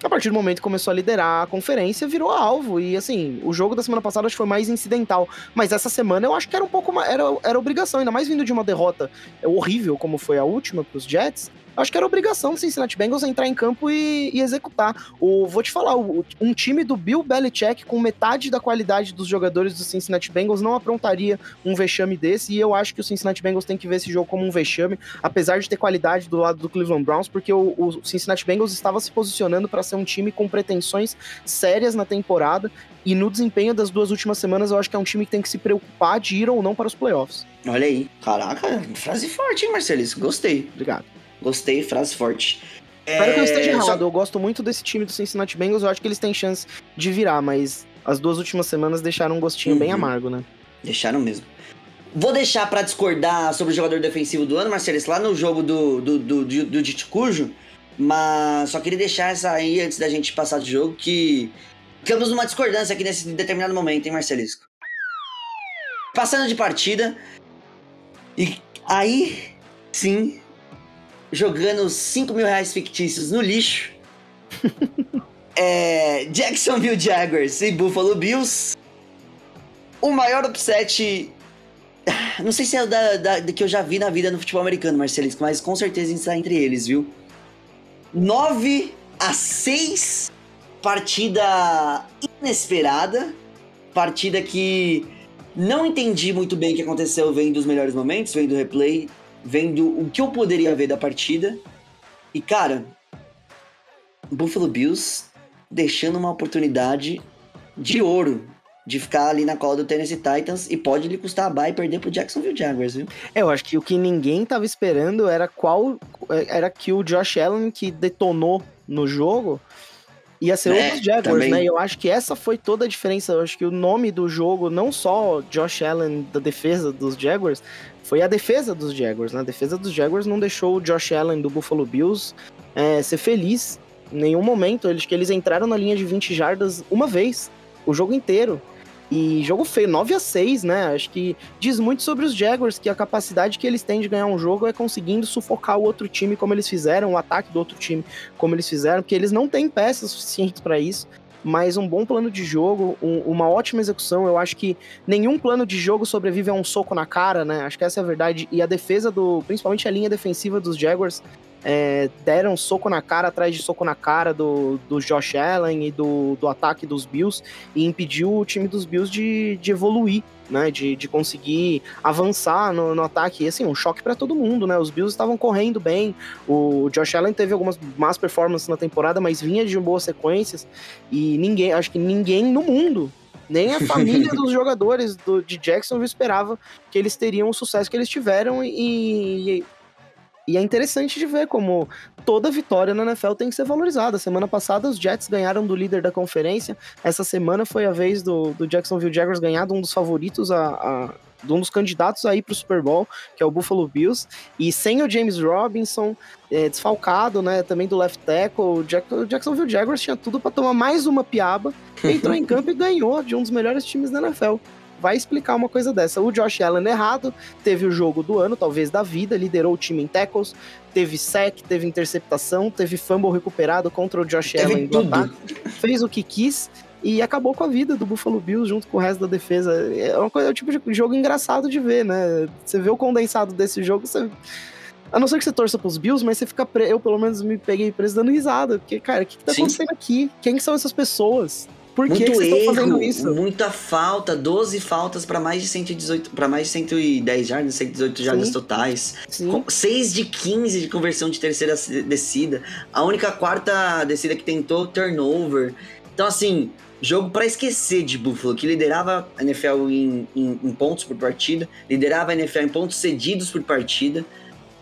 a partir do momento que começou a liderar a conferência, virou alvo. E assim, o jogo da semana passada acho que foi mais incidental. Mas essa semana eu acho que era um pouco mais. Era, era obrigação, ainda mais vindo de uma derrota horrível como foi a última para os Jets acho que era obrigação do Cincinnati Bengals entrar em campo e, e executar. O, vou te falar, o, um time do Bill Belichick com metade da qualidade dos jogadores do Cincinnati Bengals não aprontaria um vexame desse, e eu acho que o Cincinnati Bengals tem que ver esse jogo como um vexame, apesar de ter qualidade do lado do Cleveland Browns, porque o, o Cincinnati Bengals estava se posicionando para ser um time com pretensões sérias na temporada, e no desempenho das duas últimas semanas, eu acho que é um time que tem que se preocupar de ir ou não para os playoffs. Olha aí. Caraca, frase forte, hein, Marcelis? Gostei. Obrigado. Gostei, frase forte. Espero é... que eu esteja errado. Só... Eu gosto muito desse time do Cincinnati Bengals. Eu acho que eles têm chance de virar, mas as duas últimas semanas deixaram um gostinho uhum. bem amargo, né? Deixaram mesmo. Vou deixar para discordar sobre o jogador defensivo do ano, Marcelo, lá no jogo do, do, do, do, do Diticujo, mas só queria deixar essa aí antes da gente passar do jogo que ficamos numa discordância aqui nesse determinado momento, hein, Marcelisco? Passando de partida, e aí sim jogando 5 mil reais fictícios no lixo. é, Jacksonville Jaguars e Buffalo Bills. O maior upset. Não sei se é o da, da, da, que eu já vi na vida no futebol americano, Marcelisco, mas com certeza está entre eles, viu? 9 a 6. Partida inesperada. Partida que não entendi muito bem o que aconteceu vendo os melhores momentos, vendo o replay vendo o que eu poderia ver da partida. E, cara, Buffalo Bills deixando uma oportunidade de ouro de ficar ali na cola do Tennessee Titans e pode lhe custar a bye e perder pro Jacksonville Jaguars, viu? É, eu acho que o que ninguém tava esperando era qual era que o Josh Allen que detonou no jogo ia ser é, outros Jaguars, também. né? E eu acho que essa foi toda a diferença. Eu acho que o nome do jogo, não só Josh Allen da defesa dos Jaguars, foi a defesa dos Jaguars, né? A defesa dos Jaguars não deixou o Josh Allen do Buffalo Bills é, ser feliz em nenhum momento. Eles que eles entraram na linha de 20 jardas uma vez, o jogo inteiro. E jogo feio, 9 a 6 né? Acho que diz muito sobre os Jaguars, que a capacidade que eles têm de ganhar um jogo é conseguindo sufocar o outro time como eles fizeram, o ataque do outro time como eles fizeram, porque eles não têm peças suficientes para isso. Mas um bom plano de jogo, um, uma ótima execução. Eu acho que nenhum plano de jogo sobrevive a um soco na cara, né? Acho que essa é a verdade. E a defesa do, principalmente a linha defensiva dos Jaguars, é, deram soco na cara atrás de soco na cara do, do Josh Allen e do, do ataque dos Bills e impediu o time dos Bills de, de evoluir, né? De, de conseguir avançar no, no ataque. E assim, um choque para todo mundo, né? Os Bills estavam correndo bem. O Josh Allen teve algumas más performances na temporada, mas vinha de boas sequências. E ninguém, acho que ninguém no mundo nem a família dos jogadores do, de Jacksonville esperava que eles teriam o sucesso que eles tiveram e, e é interessante de ver como toda vitória na NFL tem que ser valorizada. Semana passada os Jets ganharam do líder da conferência. Essa semana foi a vez do, do Jacksonville Jaguars ganhar de um dos favoritos a, a de um dos candidatos aí para o Super Bowl, que é o Buffalo Bills, e sem o James Robinson, é, desfalcado, né, também do left tackle, o, Jack, o Jacksonville Jaguars tinha tudo para tomar mais uma piaba, entrou em campo e ganhou de um dos melhores times da NFL vai explicar uma coisa dessa. O Josh Allen errado, teve o jogo do ano, talvez da vida, liderou o time em tackles, teve sec, teve interceptação, teve fumble recuperado contra o Josh teve Allen do ataque, fez o que quis e acabou com a vida do Buffalo Bills junto com o resto da defesa. É uma coisa, é um tipo de jogo engraçado de ver, né? Você vê o condensado desse jogo, você a não ser que você torça pros Bills, mas você fica preso. Eu, pelo menos, me peguei preso dando risada. Porque, cara, o que, que tá Sim. acontecendo aqui? Quem são essas pessoas? Por Muito que erro, fazendo isso? Muita falta, 12 faltas para mais de 118, para mais de 110 jardas, 118 jardas totais. Sim. 6 de 15 de conversão de terceira descida. A única quarta descida que tentou turnover. Então assim, jogo para esquecer de Buffalo, que liderava a NFL em, em, em pontos por partida, liderava a NFL em pontos cedidos por partida.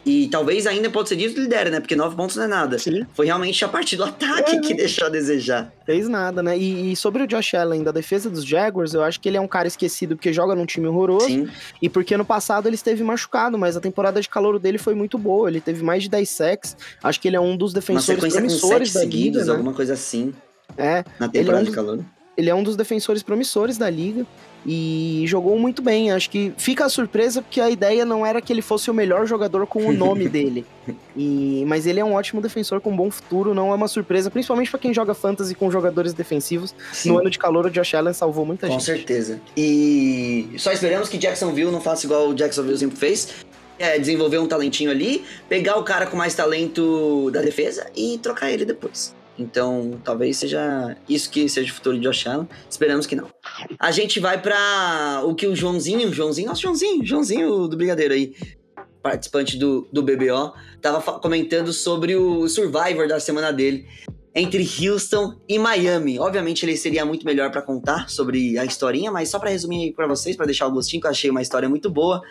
E talvez ainda pode ser dito lidera, né? Porque nove pontos não é nada. Sim. Foi realmente a parte do ataque é. que deixou a desejar. Fez nada, né? E, e, sobre o Josh Allen, da defesa dos Jaguars, eu acho que ele é um cara esquecido porque joga num time horroroso. Sim. E porque no passado ele esteve machucado, mas a temporada de calor dele foi muito boa. Ele teve mais de 10 sacks. Acho que ele é um dos defensores promissores seguidos, liga, né? alguma coisa assim. É. Na temporada é um de calor. Ele é um dos defensores promissores da liga e jogou muito bem. Acho que fica a surpresa porque a ideia não era que ele fosse o melhor jogador com o nome dele. E, mas ele é um ótimo defensor com um bom futuro, não é uma surpresa, principalmente para quem joga fantasy com jogadores defensivos. Sim. No ano de calor, o Josh Allen salvou muita com gente. Com certeza. E só esperamos que Jacksonville não faça igual o Jacksonville sempre fez. É, desenvolver um talentinho ali, pegar o cara com mais talento da defesa e trocar ele depois. Então, talvez seja isso que seja o futuro de Josh Allen. Esperamos que não. A gente vai para o que o Joãozinho, Joãozinho, nossa, Joãozinho, Joãozinho do Brigadeiro aí, participante do, do BBO, tava comentando sobre o Survivor da semana dele entre Houston e Miami. Obviamente ele seria muito melhor para contar sobre a historinha, mas só para resumir aí para vocês, para deixar o gostinho, que eu achei uma história muito boa.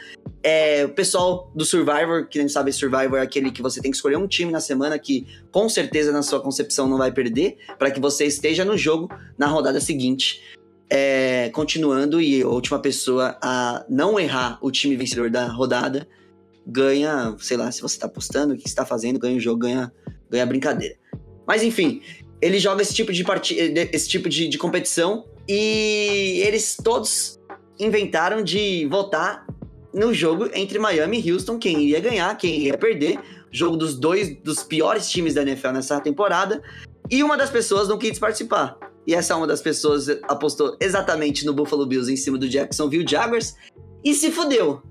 É, o pessoal do Survivor, que não sabe, Survivor é aquele que você tem que escolher um time na semana que com certeza na sua concepção não vai perder, para que você esteja no jogo na rodada seguinte. É, continuando, e a última pessoa a não errar o time vencedor da rodada ganha, sei lá, se você tá apostando, o que você tá fazendo, ganha o jogo, ganha, ganha a brincadeira. Mas enfim, ele joga esse tipo de, esse tipo de, de competição e eles todos inventaram de votar no jogo entre Miami e Houston, quem iria ganhar, quem iria perder. Jogo dos dois dos piores times da NFL nessa temporada. E uma das pessoas não quis participar. E essa uma das pessoas apostou exatamente no Buffalo Bills em cima do Jacksonville Jaguars e se fudeu.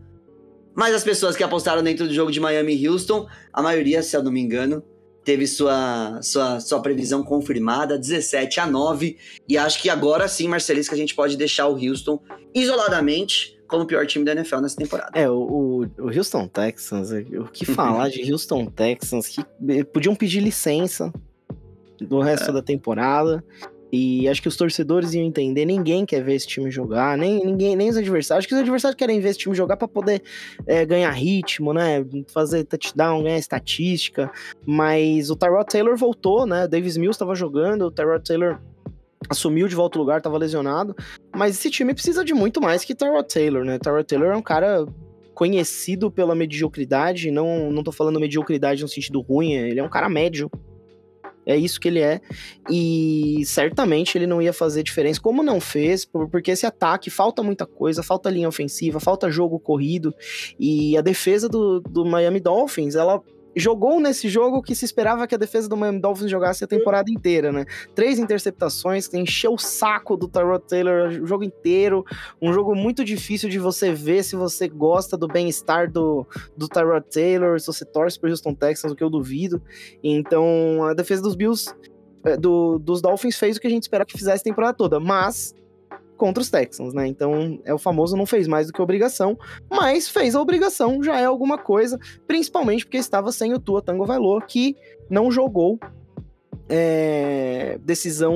Mas as pessoas que apostaram dentro do jogo de Miami e Houston, a maioria, se eu não me engano, teve sua, sua, sua previsão confirmada, 17 a 9. E acho que agora sim, Marcelis, que a gente pode deixar o Houston isoladamente como o pior time da NFL nessa temporada. É, o, o Houston Texans, o que falar de Houston Texans, que podiam pedir licença do resto é. da temporada. E acho que os torcedores iam entender, ninguém quer ver esse time jogar, nem, ninguém, nem os adversários. Acho que os adversários querem ver esse time jogar para poder é, ganhar ritmo, né? Fazer touchdown, ganhar estatística. Mas o Tyrod Taylor voltou, né? Davis Mills estava jogando, o Tyrod Taylor assumiu de volta o lugar, estava lesionado. Mas esse time precisa de muito mais que Tyrod Taylor, né? Tyrod Taylor é um cara conhecido pela mediocridade, não, não tô falando mediocridade no sentido ruim, ele é um cara médio, é isso que ele é. E certamente ele não ia fazer diferença, como não fez, porque esse ataque falta muita coisa, falta linha ofensiva, falta jogo corrido. E a defesa do, do Miami Dolphins, ela jogou nesse jogo que se esperava que a defesa do Miami Dolphins jogasse a temporada inteira, né? Três interceptações, encheu o saco do Tyrod Taylor o jogo inteiro, um jogo muito difícil de você ver se você gosta do bem-estar do, do Tyrod Taylor, se você torce pro Houston Texans, o que eu duvido. Então, a defesa dos Bills, é, do, dos Dolphins fez o que a gente esperava que fizesse a temporada toda, mas contra os Texans, né? Então é o famoso não fez mais do que obrigação, mas fez a obrigação, já é alguma coisa, principalmente porque estava sem o Tua Tango Valor, que não jogou é, decisão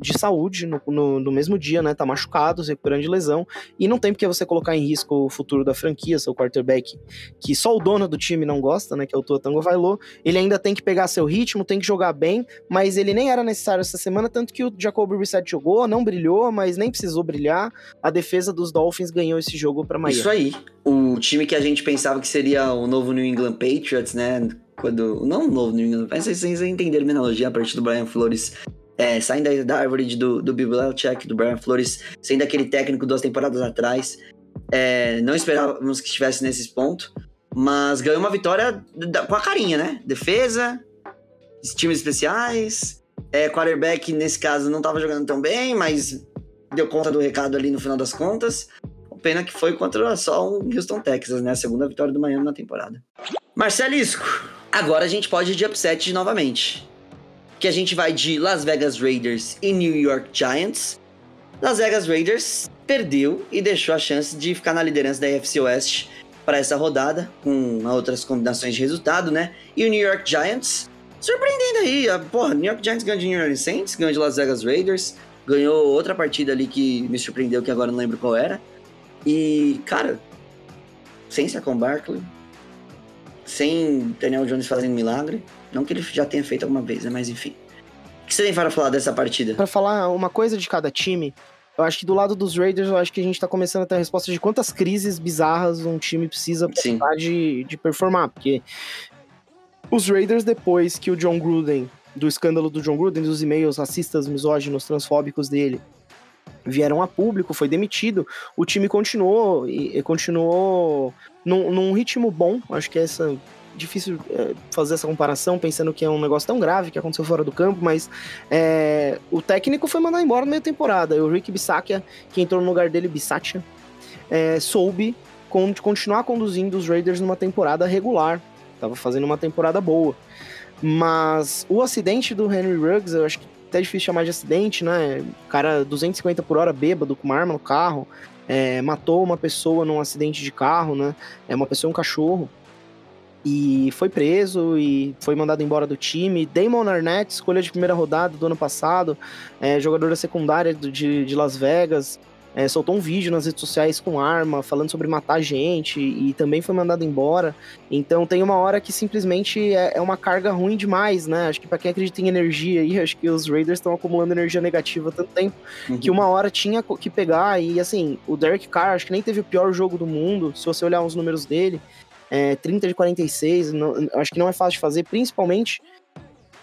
de saúde no, no, no, mesmo dia, né? Tá machucado, se recuperando de lesão. E não tem porque você colocar em risco o futuro da franquia, seu quarterback, que só o dono do time não gosta, né? Que é o Tua Tango Vailô. Ele ainda tem que pegar seu ritmo, tem que jogar bem, mas ele nem era necessário essa semana, tanto que o Jacoby Brissett jogou, não brilhou, mas nem precisou brilhar. A defesa dos Dolphins ganhou esse jogo para Miami. Isso aí. O time que a gente pensava que seria o novo New England Patriots, né? Quando. Não o novo New England, mas vocês entenderam a analogia a partir do Brian Flores. É, saindo da, árvore do, do Bill Belichick, do Brian Flores, sendo aquele técnico duas temporadas atrás. É, não esperávamos que estivesse nesse ponto, mas ganhou uma vitória da, com a carinha, né? Defesa, times especiais, é, quarterback nesse caso não estava jogando tão bem, mas deu conta do recado ali no final das contas. Pena que foi contra só o Houston Texas, né? A segunda vitória do Miami na temporada. Marcelisco, Agora a gente pode ir de upset novamente. Que a gente vai de Las Vegas Raiders e New York Giants. Las Vegas Raiders perdeu e deixou a chance de ficar na liderança da AFC West para essa rodada, com outras combinações de resultado, né? E o New York Giants, surpreendendo aí, a, porra, New York Giants ganhou de New Orleans Saints, ganhou de Las Vegas Raiders, ganhou outra partida ali que me surpreendeu, que agora não lembro qual era. E, cara, sem Saquon Barkley, sem Daniel Jones fazendo milagre. Não que ele já tenha feito alguma vez, né? Mas enfim. O que você tem para falar dessa partida? Para falar uma coisa de cada time, eu acho que do lado dos Raiders, eu acho que a gente tá começando a ter a resposta de quantas crises bizarras um time precisa de, de performar. Porque os Raiders, depois que o John Gruden, do escândalo do John Gruden, dos e-mails racistas, misóginos, transfóbicos dele, vieram a público, foi demitido, o time continuou e, e continuou num, num, ritmo bom. Acho que é essa difícil é, fazer essa comparação pensando que é um negócio tão grave que aconteceu fora do campo, mas é, o técnico foi mandado embora na meia temporada. O Rick Bissakia, que entrou no lugar dele, Bissatia, é, soube con continuar conduzindo os Raiders numa temporada regular. Tava fazendo uma temporada boa. Mas o acidente do Henry Ruggs, eu acho que até difícil chamar de acidente, né? O cara 250 por hora bêbado com uma arma no carro, é, matou uma pessoa num acidente de carro, né? É uma pessoa, um cachorro. E foi preso e foi mandado embora do time. Damon Arnett, escolha de primeira rodada do ano passado, é, jogadora secundária de, de Las Vegas, é, soltou um vídeo nas redes sociais com arma, falando sobre matar gente e também foi mandado embora. Então tem uma hora que simplesmente é, é uma carga ruim demais, né? Acho que para quem acredita em energia aí, acho que os Raiders estão acumulando energia negativa há tanto tempo uhum. que uma hora tinha que pegar. E assim, o Derek Carr, acho que nem teve o pior jogo do mundo, se você olhar os números dele. É, 30 de 46, não, acho que não é fácil de fazer, principalmente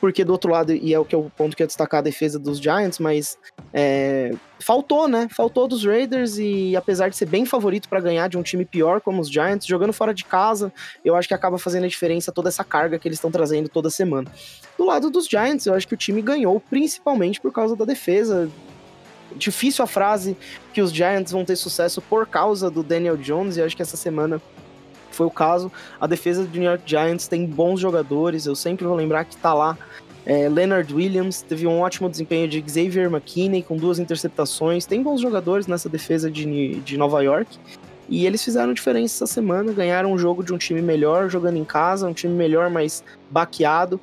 porque do outro lado, e é o que o ponto que eu destacar a defesa dos Giants, mas é, faltou, né? Faltou dos Raiders e apesar de ser bem favorito para ganhar de um time pior como os Giants, jogando fora de casa, eu acho que acaba fazendo a diferença toda essa carga que eles estão trazendo toda semana. Do lado dos Giants, eu acho que o time ganhou principalmente por causa da defesa. Difícil a frase que os Giants vão ter sucesso por causa do Daniel Jones, e acho que essa semana foi o caso. A defesa do New York Giants tem bons jogadores, eu sempre vou lembrar que tá lá é, Leonard Williams teve um ótimo desempenho de Xavier McKinney com duas interceptações. Tem bons jogadores nessa defesa de, de Nova York. E eles fizeram diferença essa semana, ganharam um jogo de um time melhor, jogando em casa, um time melhor, mais baqueado.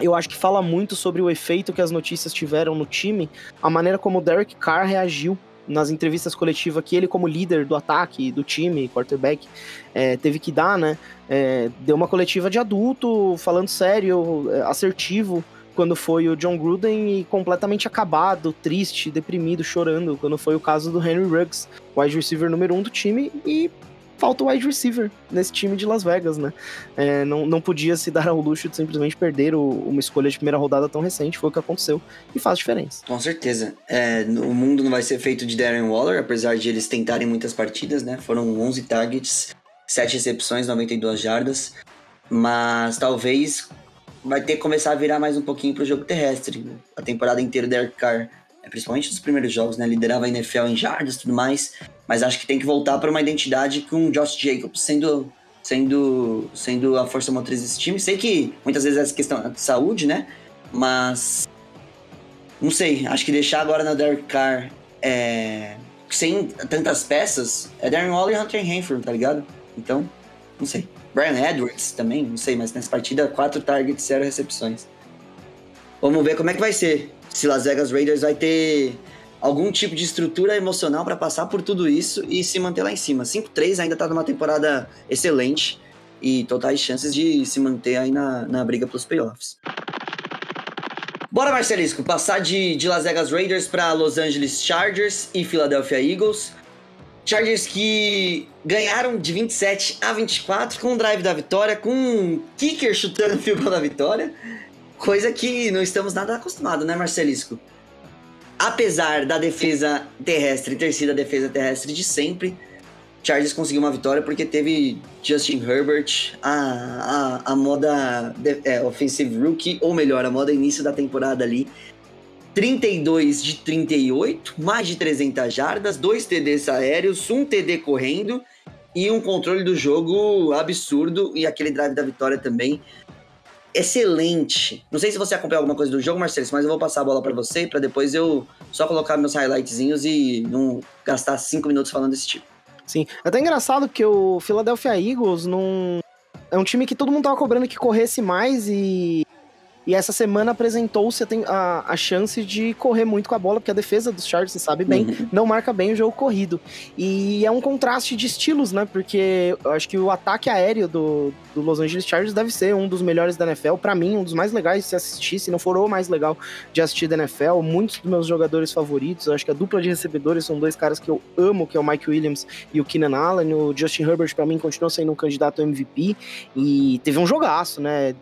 Eu acho que fala muito sobre o efeito que as notícias tiveram no time, a maneira como o Derek Carr reagiu nas entrevistas coletivas que ele, como líder do ataque, do time, quarterback, é, teve que dar, né? É, deu uma coletiva de adulto, falando sério, é, assertivo, quando foi o John Gruden e completamente acabado, triste, deprimido, chorando, quando foi o caso do Henry Ruggs, wide receiver número um do time, e falta o wide receiver nesse time de Las Vegas, né? É, não, não podia se dar ao luxo de simplesmente perder o, uma escolha de primeira rodada tão recente, foi o que aconteceu, e faz diferença. Com certeza. É, o mundo não vai ser feito de Darren Waller, apesar de eles tentarem muitas partidas, né? Foram 11 targets, 7 recepções, 92 jardas. Mas talvez vai ter que começar a virar mais um pouquinho pro jogo terrestre. Né? A temporada inteira Derek Carr, principalmente nos primeiros jogos, né? Liderava a NFL em jardas e tudo mais. Mas acho que tem que voltar para uma identidade com o Josh Jacobs sendo, sendo, sendo a força motriz desse time. Sei que muitas vezes é essa questão de saúde, né? Mas. Não sei, acho que deixar agora no Derek Carr é, sem tantas peças é Darren Waller e Hunter Henry, tá ligado? Então, não sei. Brian Edwards também, não sei, mas nessa partida, quatro targets, zero recepções. Vamos ver como é que vai ser. Se Las Vegas Raiders vai ter algum tipo de estrutura emocional para passar por tudo isso e se manter lá em cima. 5-3 ainda tá numa temporada excelente e totais chances de se manter aí na, na briga pelos playoffs. Bora, Marcelisco, passar de, de Las Vegas Raiders para Los Angeles Chargers e Philadelphia Eagles. Chargers que ganharam de 27 a 24 com o drive da vitória, com um kicker chutando o field da vitória. Coisa que não estamos nada acostumados, né, Marcelisco? Apesar da defesa terrestre ter sido a defesa terrestre de sempre, Chargers conseguiu uma vitória porque teve Justin Herbert, a, a, a moda de, é, offensive rookie, ou melhor, a moda início da temporada ali, 32 de 38, mais de 300 jardas, dois TDs aéreos, um TD correndo e um controle do jogo absurdo e aquele drive da vitória também excelente. Não sei se você acompanhou alguma coisa do jogo, Marcelo, mas eu vou passar a bola para você para depois eu só colocar meus highlightzinhos e não gastar cinco minutos falando desse tipo. Sim, é até engraçado que o Philadelphia Eagles não é um time que todo mundo tava cobrando que corresse mais e e essa semana apresentou-se a, a, a, chance de correr muito com a bola, porque a defesa dos Chargers, você sabe bem, uhum. não marca bem o jogo corrido. E é um contraste de estilos, né? Porque eu acho que o ataque aéreo do, do Los Angeles Chargers deve ser um dos melhores da NFL. para mim, um dos mais legais de se assistir, se não for o mais legal de assistir da NFL. Muitos dos meus jogadores favoritos, eu acho que a dupla de recebedores são dois caras que eu amo, que é o Mike Williams e o Keenan Allen. O Justin Herbert, para mim, continua sendo um candidato ao MVP. E teve um jogaço, né?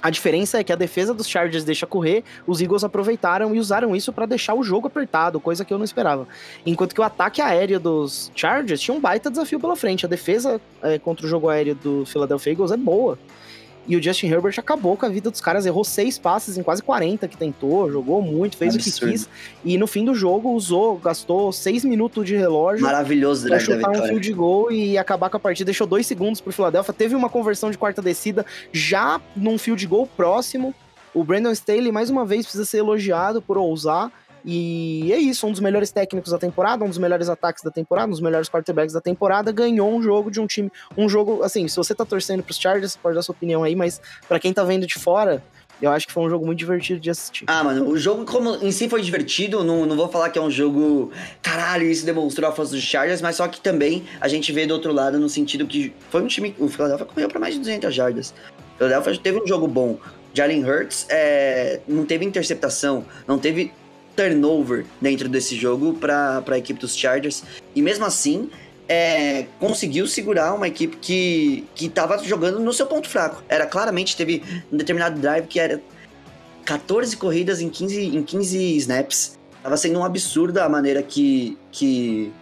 A diferença é que a defesa dos Chargers deixa correr, os Eagles aproveitaram e usaram isso para deixar o jogo apertado, coisa que eu não esperava. Enquanto que o ataque aéreo dos Chargers tinha um baita desafio pela frente. A defesa é, contra o jogo aéreo do Philadelphia Eagles é boa. E o Justin Herbert acabou com a vida dos caras, errou seis passes em quase 40 que tentou, jogou muito, fez Absurdo. o que quis. E no fim do jogo usou, gastou seis minutos de relógio. Maravilhoso pra chutar um field goal e acabar com a partida. Deixou dois segundos pro Philadelphia. Teve uma conversão de quarta descida já num field goal próximo. O Brandon Staley, mais uma vez, precisa ser elogiado por ousar. E é isso, um dos melhores técnicos da temporada, um dos melhores ataques da temporada, um dos melhores quarterbacks da temporada, ganhou um jogo de um time, um jogo, assim, se você tá torcendo pros Chargers, pode dar sua opinião aí, mas para quem tá vendo de fora, eu acho que foi um jogo muito divertido de assistir. Ah, mano, o jogo como em si foi divertido, não, não vou falar que é um jogo, caralho, isso demonstrou a força dos Chargers, mas só que também a gente vê do outro lado no sentido que foi um time, o Philadelphia correu para mais de 200 jardas. O Philadelphia teve um jogo bom. Jalen Hurts é, não teve interceptação, não teve turnover dentro desse jogo para a equipe dos Chargers. E mesmo assim, é, conseguiu segurar uma equipe que estava jogando no seu ponto fraco. Era claramente, teve um determinado drive que era 14 corridas em 15, em 15 snaps. Tava sendo um absurdo a maneira que, que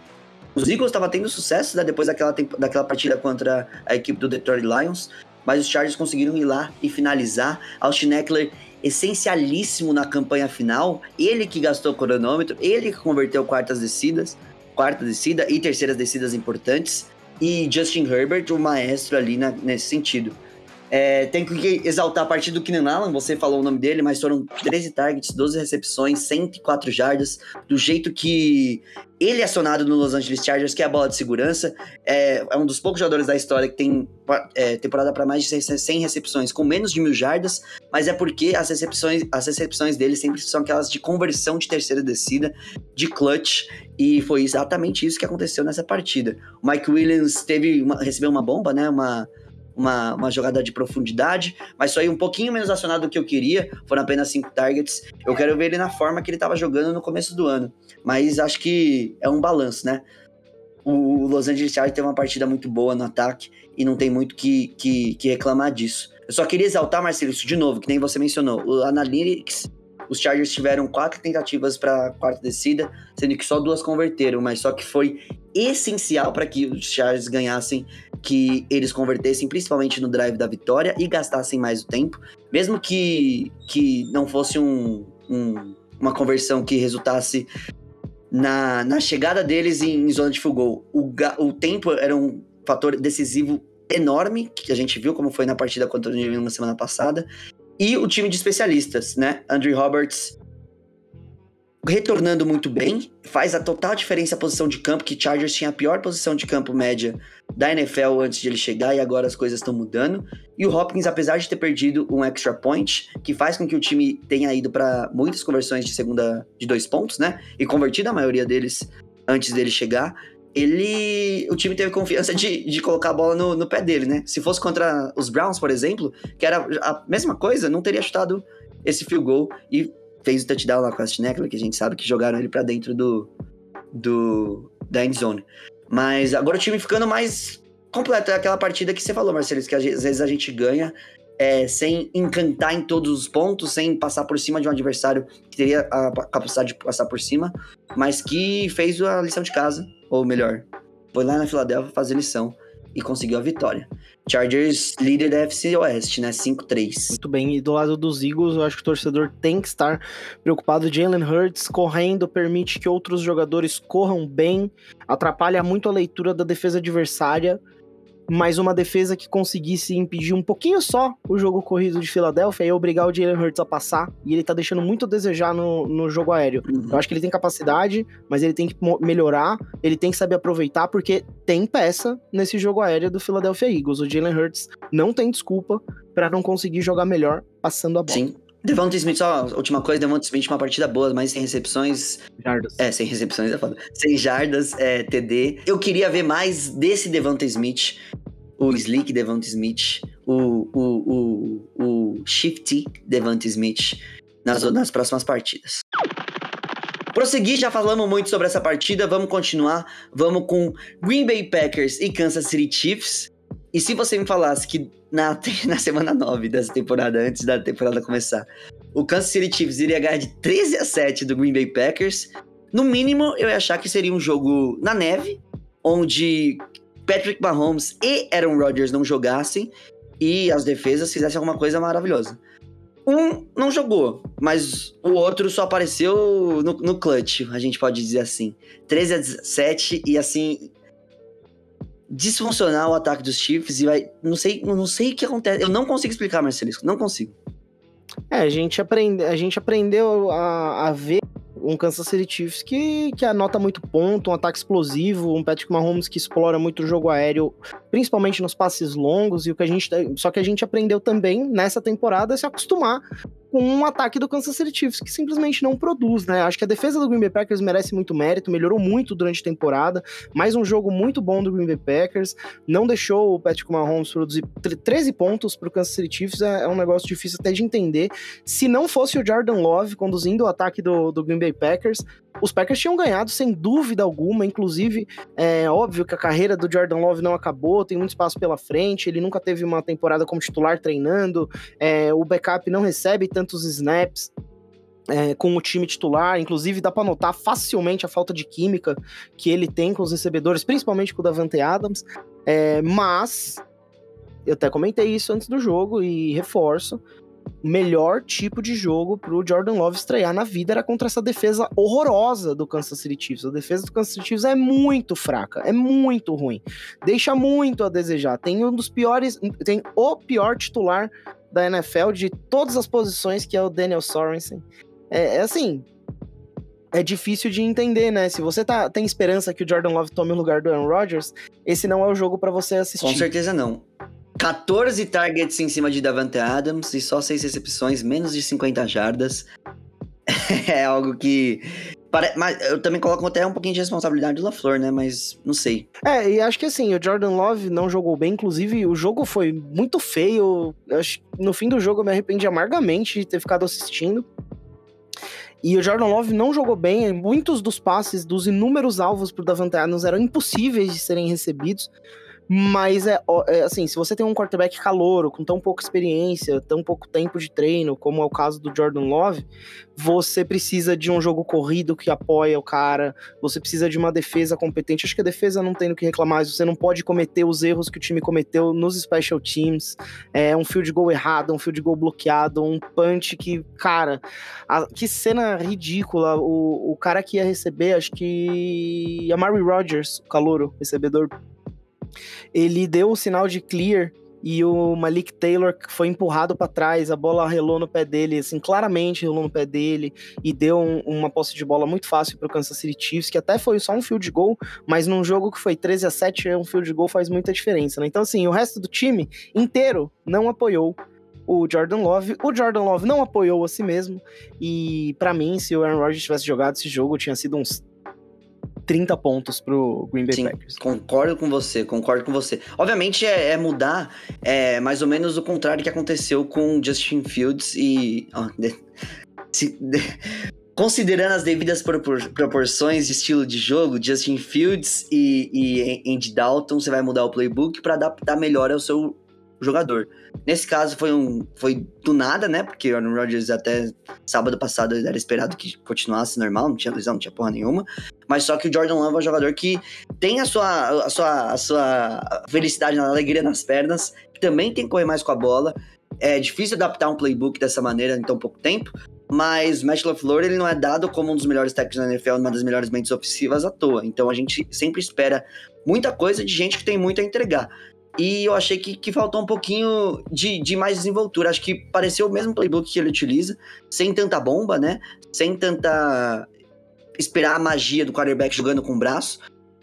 os Eagles estavam tendo sucesso né, depois daquela, daquela partida contra a equipe do Detroit Lions. Mas os Chargers conseguiram ir lá e finalizar. Austin Eckler essencialíssimo na campanha final. Ele que gastou o cronômetro, ele que converteu quartas descidas, quarta descida e terceiras descidas importantes. E Justin Herbert, o maestro ali na, nesse sentido. É, tem que exaltar a partir do Keenan Allen, você falou o nome dele, mas foram 13 targets, 12 recepções, 104 jardas, do jeito que ele é acionado no Los Angeles Chargers, que é a bola de segurança. É, é um dos poucos jogadores da história que tem é, temporada para mais de 100 recepções com menos de mil jardas, mas é porque as recepções, as recepções dele sempre são aquelas de conversão de terceira descida, de clutch, e foi exatamente isso que aconteceu nessa partida. O Mike Williams teve uma, recebeu uma bomba, né? Uma uma, uma jogada de profundidade, mas só aí um pouquinho menos acionado do que eu queria, foram apenas cinco targets. Eu quero ver ele na forma que ele estava jogando no começo do ano, mas acho que é um balanço, né? O Los Angeles Chargers teve uma partida muito boa no ataque e não tem muito que, que, que reclamar disso. Eu só queria exaltar, Marcelo, isso de novo, que nem você mencionou. O Analytics os Chargers tiveram quatro tentativas para quarta descida, sendo que só duas converteram, mas só que foi essencial para que os Chargers ganhassem, que eles convertessem principalmente no drive da vitória e gastassem mais o tempo, mesmo que, que não fosse um, um, uma conversão que resultasse na, na chegada deles em, em zona de full goal. O, o tempo era um fator decisivo enorme, que a gente viu como foi na partida contra o New England na semana passada, e o time de especialistas, né? Andrew Roberts retornando muito bem, faz a total diferença a posição de campo, que Chargers tinha a pior posição de campo média da NFL antes de ele chegar e agora as coisas estão mudando. E o Hopkins, apesar de ter perdido um extra point, que faz com que o time tenha ido para muitas conversões de segunda de dois pontos, né? E convertido a maioria deles antes dele chegar, ele. O time teve confiança de, de colocar a bola no, no pé dele, né? Se fosse contra os Browns, por exemplo, que era a mesma coisa, não teria chutado esse field goal e fez o touchdown lá com a Schneckler, que a gente sabe que jogaram ele para dentro do, do da end zone. Mas agora o time ficando mais completo. É aquela partida que você falou, Marcelo, que às vezes a gente ganha é, sem encantar em todos os pontos, sem passar por cima de um adversário que teria a capacidade de passar por cima, mas que fez a lição de casa ou melhor, foi lá na Filadélfia fazer lição e conseguiu a vitória. Chargers líder da FC Oeste, né? 5-3. Muito bem, e do lado dos Eagles, eu acho que o torcedor tem que estar preocupado. Jalen Hurts correndo permite que outros jogadores corram bem, atrapalha muito a leitura da defesa adversária mas uma defesa que conseguisse impedir um pouquinho só o jogo corrido de Filadélfia e obrigar o Jalen Hurts a passar, e ele tá deixando muito a desejar no, no jogo aéreo. Uhum. Eu acho que ele tem capacidade, mas ele tem que melhorar, ele tem que saber aproveitar, porque tem peça nesse jogo aéreo do Philadelphia Eagles. O Jalen Hurts não tem desculpa para não conseguir jogar melhor passando a bola. Sim, Devonta Smith, só última coisa, Devonta Smith uma partida boa, mas sem recepções. Jardas. É, sem recepções é foda. Sem jardas, é, TD. Eu queria ver mais desse Devonta Smith, o Slick Devonta Smith, o, o, o, o Shifty Devonta Smith nas, nas próximas partidas. Prosseguir, já falamos muito sobre essa partida, vamos continuar. Vamos com Green Bay Packers e Kansas City Chiefs. E se você me falasse que na, na semana 9 dessa temporada, antes da temporada começar, o Kansas City Chiefs iria ganhar de 13 a 7 do Green Bay Packers, no mínimo eu ia achar que seria um jogo na neve, onde Patrick Mahomes e Aaron Rodgers não jogassem e as defesas fizessem alguma coisa maravilhosa. Um não jogou, mas o outro só apareceu no, no clutch, a gente pode dizer assim. 13 a 17 e assim disfuncionar o ataque dos Chiefs e vai. Não sei, não sei o que acontece. Eu não consigo explicar, Marcelisco. Não consigo. É, a gente, aprende, a gente aprendeu a, a ver um Kansas City Chiefs que, que anota muito ponto, um ataque explosivo, um Patrick Mahomes que explora muito o jogo aéreo, principalmente nos passes longos, e o que a gente. Só que a gente aprendeu também nessa temporada a se acostumar com um ataque do Kansas City Chiefs que simplesmente não produz, né? Acho que a defesa do Green Bay Packers merece muito mérito, melhorou muito durante a temporada, mais um jogo muito bom do Green Bay Packers, não deixou o Patrick Mahomes produzir 13 pontos para o Kansas City Chiefs, é, é, um negócio difícil até de entender. Se não fosse o Jordan Love conduzindo o ataque do, do Green Bay Packers, os Packers tinham ganhado sem dúvida alguma, inclusive é óbvio que a carreira do Jordan Love não acabou, tem muito espaço pela frente, ele nunca teve uma temporada como titular treinando, é, o backup não recebe tantos snaps, é, com o time titular, inclusive dá para notar facilmente a falta de química que ele tem com os recebedores, principalmente com o Davante Adams, é, mas eu até comentei isso antes do jogo e reforço, melhor tipo de jogo pro Jordan Love estrear na vida era contra essa defesa horrorosa do Kansas City Chiefs. A defesa do Kansas City Chiefs é muito fraca, é muito ruim. Deixa muito a desejar. Tem um dos piores, tem o pior titular da NFL de todas as posições, que é o Daniel Sorensen. É, é assim, é difícil de entender, né? Se você tá, tem esperança que o Jordan Love tome o lugar do Aaron Rodgers, esse não é o jogo para você assistir. Com certeza não. 14 targets em cima de Davante Adams e só 6 recepções, menos de 50 jardas. é algo que. Mas eu também coloco até um pouquinho de responsabilidade do LaFleur, né? Mas não sei. É, e acho que assim, o Jordan Love não jogou bem. Inclusive, o jogo foi muito feio. Acho no fim do jogo eu me arrependi amargamente de ter ficado assistindo. E o Jordan Love não jogou bem. Muitos dos passes, dos inúmeros alvos pro Davante Adams eram impossíveis de serem recebidos Mas é, é, assim, se você tem um quarterback calouro, com tão pouca experiência, tão pouco tempo de treino, como é o caso do Jordan Love, você precisa de um jogo corrido que apoia o cara, você precisa de uma defesa competente. Acho que a defesa não tem o que reclamar, você não pode cometer os erros que o time cometeu nos special teams. É um field goal errado, um field goal bloqueado, um punch que, cara, a, que cena ridícula. O, o cara que ia receber, acho que a Mary Rogers, o calouro, recebedor ele deu o sinal de clear e o Malik Taylor foi empurrado para trás, a bola relou no pé dele, assim, claramente relou no pé dele e deu um, uma posse de bola muito fácil para o Kansas City Chiefs, que até foi só um field goal, mas num jogo que foi 13 a 7, um field goal faz muita diferença, né? Então assim, o resto do time inteiro não apoiou o Jordan Love. O Jordan Love não apoiou a si mesmo e para mim, se o Aaron Rodgers tivesse jogado esse jogo, tinha sido uns 30 pontos pro Green Bay Sim, Packers. Concordo com você, concordo com você. Obviamente é, é mudar é, mais ou menos o contrário que aconteceu com Justin Fields e. de, se, de, considerando as devidas propor, proporções de estilo de jogo, Justin Fields e, e Andy Dalton, você vai mudar o playbook para adaptar melhor ao seu jogador. Nesse caso foi um foi do nada, né? Porque o Aaron Rodgers até sábado passado era esperado que continuasse normal, não tinha lesão, não tinha porra nenhuma. Mas só que o Jordan Love é um jogador que tem a sua a sua a sua felicidade na alegria nas pernas, que também tem que correr mais com a bola. É difícil adaptar um playbook dessa maneira em tão pouco tempo, mas Matt LaFleur ele não é dado como um dos melhores técnicos da NFL, uma das melhores mentes ofensivas à toa. Então a gente sempre espera muita coisa de gente que tem muito a entregar. E eu achei que, que faltou um pouquinho de, de mais desenvoltura. Acho que pareceu o mesmo playbook que ele utiliza, sem tanta bomba, né? Sem tanta. esperar a magia do quarterback jogando com o braço.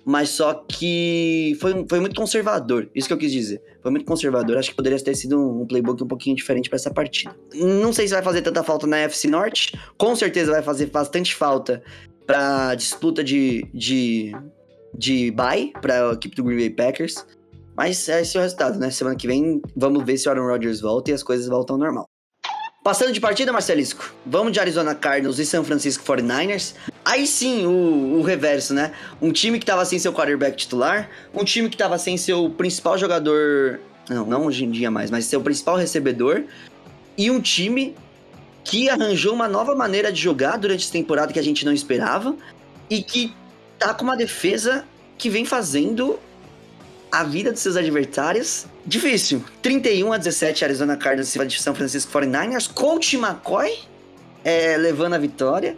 Mas só que foi, foi muito conservador. Isso que eu quis dizer. Foi muito conservador. Acho que poderia ter sido um playbook um pouquinho diferente para essa partida. Não sei se vai fazer tanta falta na FC Norte. Com certeza vai fazer bastante falta pra disputa de, de, de bye pra equipe do Green Bay Packers. Mas esse é o resultado, né? Semana que vem vamos ver se o Aaron Rodgers volta e as coisas voltam ao normal. Passando de partida, Marcelisco, vamos de Arizona Cardinals e São Francisco 49ers. Aí sim, o, o reverso, né? Um time que tava sem seu quarterback titular, um time que tava sem seu principal jogador. Não, não hoje em dia mais, mas seu principal recebedor. E um time que arranjou uma nova maneira de jogar durante essa temporada que a gente não esperava. E que tá com uma defesa que vem fazendo a vida dos seus adversários. Difícil. 31 a 17, Arizona Cardinals de São Francisco 49ers. Coach McCoy é, levando a vitória.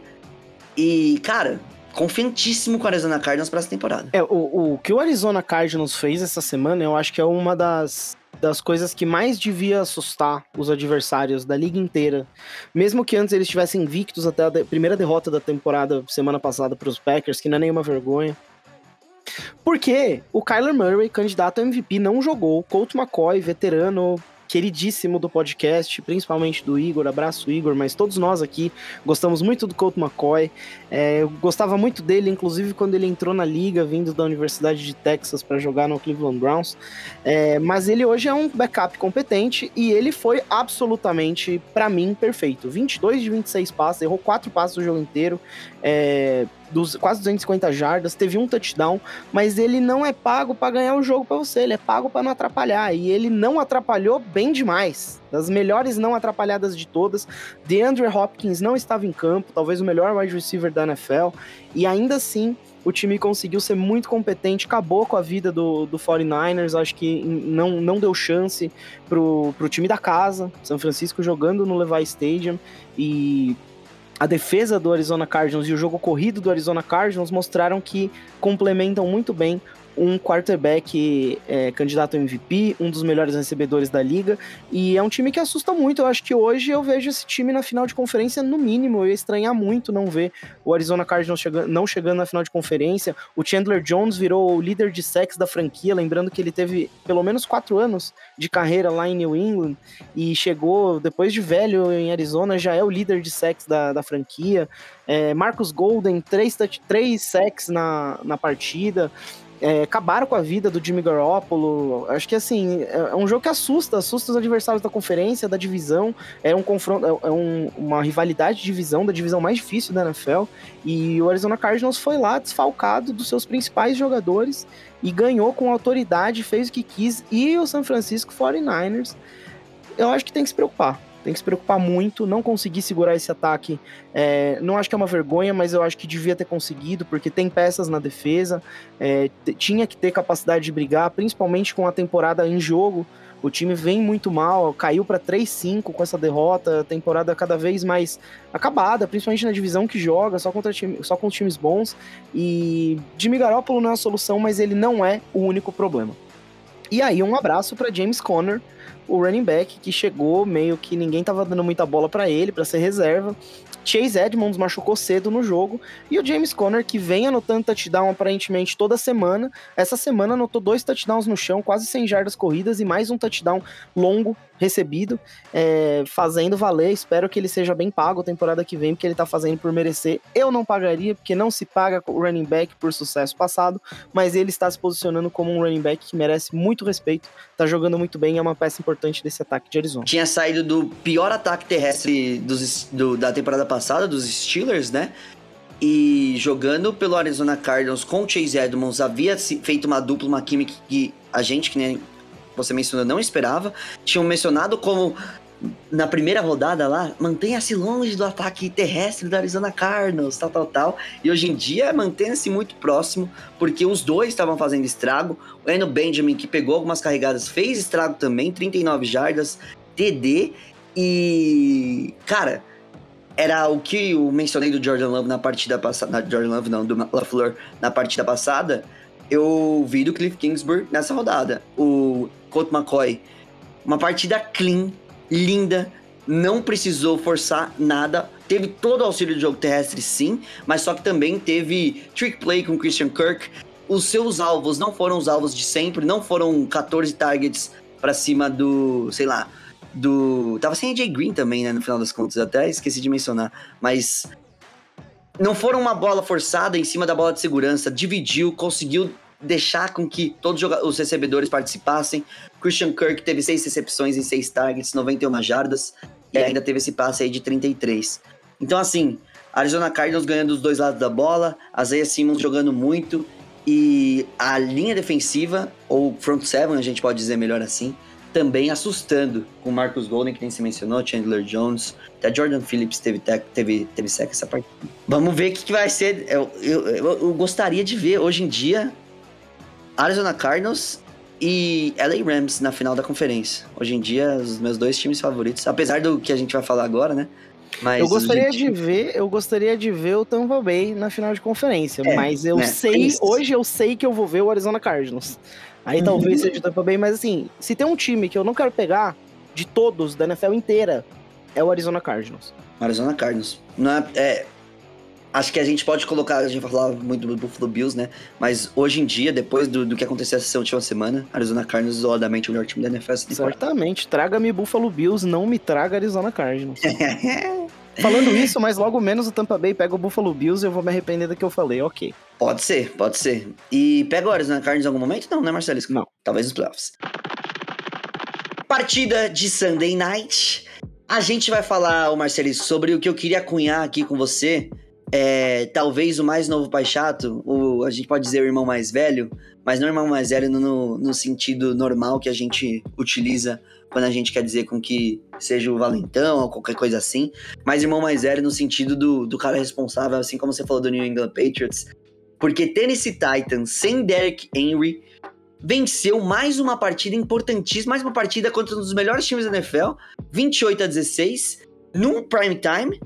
E, cara, confiantíssimo com o Arizona Cardinals para essa temporada. É, o, o que o Arizona Cardinals fez essa semana, eu acho que é uma das, das coisas que mais devia assustar os adversários da liga inteira. Mesmo que antes eles estivessem invictos até a primeira derrota da temporada semana passada para os Packers, que não é nenhuma vergonha. Porque o Kyler Murray, candidato a MVP, não jogou. Colt McCoy, veterano, queridíssimo do podcast, principalmente do Igor, abraço Igor, mas todos nós aqui gostamos muito do Colt McCoy, é, eu gostava muito dele, inclusive quando ele entrou na liga, vindo da Universidade de Texas para jogar no Cleveland Browns, é, mas ele hoje é um backup competente e ele foi absolutamente, para mim, perfeito, 22 de 26 passes, errou 4 passes o jogo inteiro, é, dos quase 250 jardas, teve um touchdown, mas ele não é pago para ganhar o jogo para você, ele é pago para não atrapalhar e ele não atrapalhou bem demais. Das melhores não atrapalhadas de todas, DeAndre Hopkins não estava em campo, talvez o melhor wide receiver da NFL, e ainda assim o time conseguiu ser muito competente, acabou com a vida do, do 49ers, acho que não, não deu chance pro, pro time da casa, São Francisco jogando no Levi Stadium, e a defesa do Arizona Cardinals e o jogo corrido do Arizona Cardinals mostraram que complementam muito bem um quarterback é, candidato a MVP, um dos melhores recebedores da liga, e é um time que assusta muito. Eu acho que hoje eu vejo esse time na final de conferência, no mínimo. Eu ia estranhar muito não ver o Arizona Cardinals chegando, não chegando na final de conferência. O Chandler Jones virou o líder de sacks da franquia, lembrando que ele teve pelo menos quatro anos de carreira lá em New England e chegou depois de velho em Arizona, já é o líder de sacks da, da franquia. É, Marcus Golden, três, três sacks na, na partida. É, acabaram com a vida do Jimmy Garoppolo. Acho que assim, é, é um jogo que assusta, assusta os adversários da conferência, da divisão. É um confronto, é, é um, uma rivalidade de divisão, da divisão mais difícil da NFL. E o Arizona Cardinals foi lá desfalcado dos seus principais jogadores e ganhou com autoridade, fez o que quis. E o San Francisco 49ers, eu acho que tem que se preocupar tem que se preocupar muito. Não conseguir segurar esse ataque, é, não acho que é uma vergonha, mas eu acho que devia ter conseguido, porque tem peças na defesa, é, tinha que ter capacidade de brigar, principalmente com a temporada em jogo. O time vem muito mal, caiu para 3-5 com essa derrota, temporada cada vez mais acabada, principalmente na divisão que joga, só, contra time, só com times bons. E Jimmy Garoppolo não é a solução, mas ele não é o único problema. E aí, um abraço para James Conner, o running back que chegou meio que ninguém tava dando muita bola para ele, para ser reserva. Chase Edmonds machucou cedo no jogo e o James Conner, que vem anotando touchdown aparentemente toda semana, essa semana anotou dois touchdowns no chão, quase 100 jardas corridas e mais um touchdown longo recebido, é, fazendo valer. Espero que ele seja bem pago a temporada que vem, porque ele tá fazendo por merecer. Eu não pagaria, porque não se paga o running back por sucesso passado, mas ele está se posicionando como um running back que merece muito respeito, tá jogando muito bem, é uma peça importante desse ataque de Arizona. Tinha saído do pior ataque terrestre dos, do, da temporada passada, dos Steelers, né? E jogando pelo Arizona Cardinals com o Chase Edmonds, havia feito uma dupla, uma química que a gente, que nem você mencionou, não esperava. Tinham mencionado como na primeira rodada lá, mantenha-se longe do ataque terrestre do Arizona Cardinals, tal, tal, tal. E hoje em dia mantenha-se muito próximo, porque os dois estavam fazendo estrago. O Eno Benjamin, que pegou algumas carregadas, fez estrago também, 39 jardas, TD. E, cara, era o que eu mencionei do Jordan Love na partida passada. Jordan Love não, do LaFleur na partida passada. Eu vi do Cliff Kingsbury nessa rodada. O Colt McCoy, uma partida clean, linda, não precisou forçar nada. Teve todo o auxílio do jogo terrestre, sim, mas só que também teve trick play com Christian Kirk. Os seus alvos não foram os alvos de sempre, não foram 14 targets para cima do, sei lá, do. Tava sem AJ Green também, né, no final das contas, até esqueci de mencionar, mas não foram uma bola forçada em cima da bola de segurança, dividiu, conseguiu deixar com que todos os recebedores participassem. Christian Kirk teve seis recepções em seis targets, 91 jardas, e ainda teve esse passe aí de 33. Então, assim, Arizona Cardinals ganhando os dois lados da bola, Isaiah Simmons jogando muito, e a linha defensiva, ou front seven, a gente pode dizer melhor assim, também assustando com Marcus Golden, que nem se mencionou, Chandler Jones, até Jordan Phillips teve, teve, teve sec essa partida. Vamos ver o que, que vai ser. Eu, eu, eu, gostaria de ver hoje em dia Arizona Cardinals e LA Rams na final da conferência. Hoje em dia, os meus dois times favoritos, apesar do que a gente vai falar agora, né? Mas eu gostaria gente... de ver, eu gostaria de ver o Tampa Bay na final de conferência, é, mas eu né? sei, hoje eu sei que eu vou ver o Arizona Cardinals. Aí talvez seja o Tampa Bay, mas assim, se tem um time que eu não quero pegar de todos da NFL inteira, é o Arizona Cardinals. Arizona Cardinals. Não é, é acho que a gente pode colocar, a gente vai falar muito do Buffalo Bills, né? Mas hoje em dia, depois do, do que aconteceu essa última semana, Arizona Cardinals isoladamente o melhor time da NFL. Certamente. Traga-me Buffalo Bills, não me traga Arizona Cardinals. Falando isso, mas logo menos o Tampa Bay pega o Buffalo Bills e eu vou me arrepender do que eu falei, ok. Pode ser, pode ser. E pega o Arizona Cardinals em algum momento? Não, né, Marcelo? Não. Talvez nos playoffs. Partida de Sunday Night. A gente vai falar, o Marcelo, sobre o que eu queria cunhar aqui com você é, talvez o mais novo pai chato, o, a gente pode dizer o irmão mais velho, mas não o irmão mais velho no, no sentido normal que a gente utiliza quando a gente quer dizer com que seja o valentão ou qualquer coisa assim, mas irmão mais velho no sentido do, do cara responsável, assim como você falou do New England Patriots, porque Tennessee Titans sem Derek Henry venceu mais uma partida importantíssima, mais uma partida contra um dos melhores times da NFL, 28 a 16, num prime time,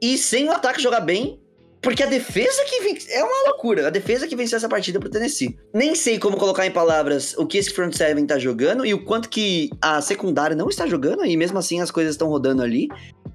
e sem o ataque jogar bem, porque a defesa que vence. É uma loucura. A defesa que venceu essa partida pro Tennessee. Nem sei como colocar em palavras o que esse front seven tá jogando e o quanto que a secundária não está jogando, e mesmo assim as coisas estão rodando ali.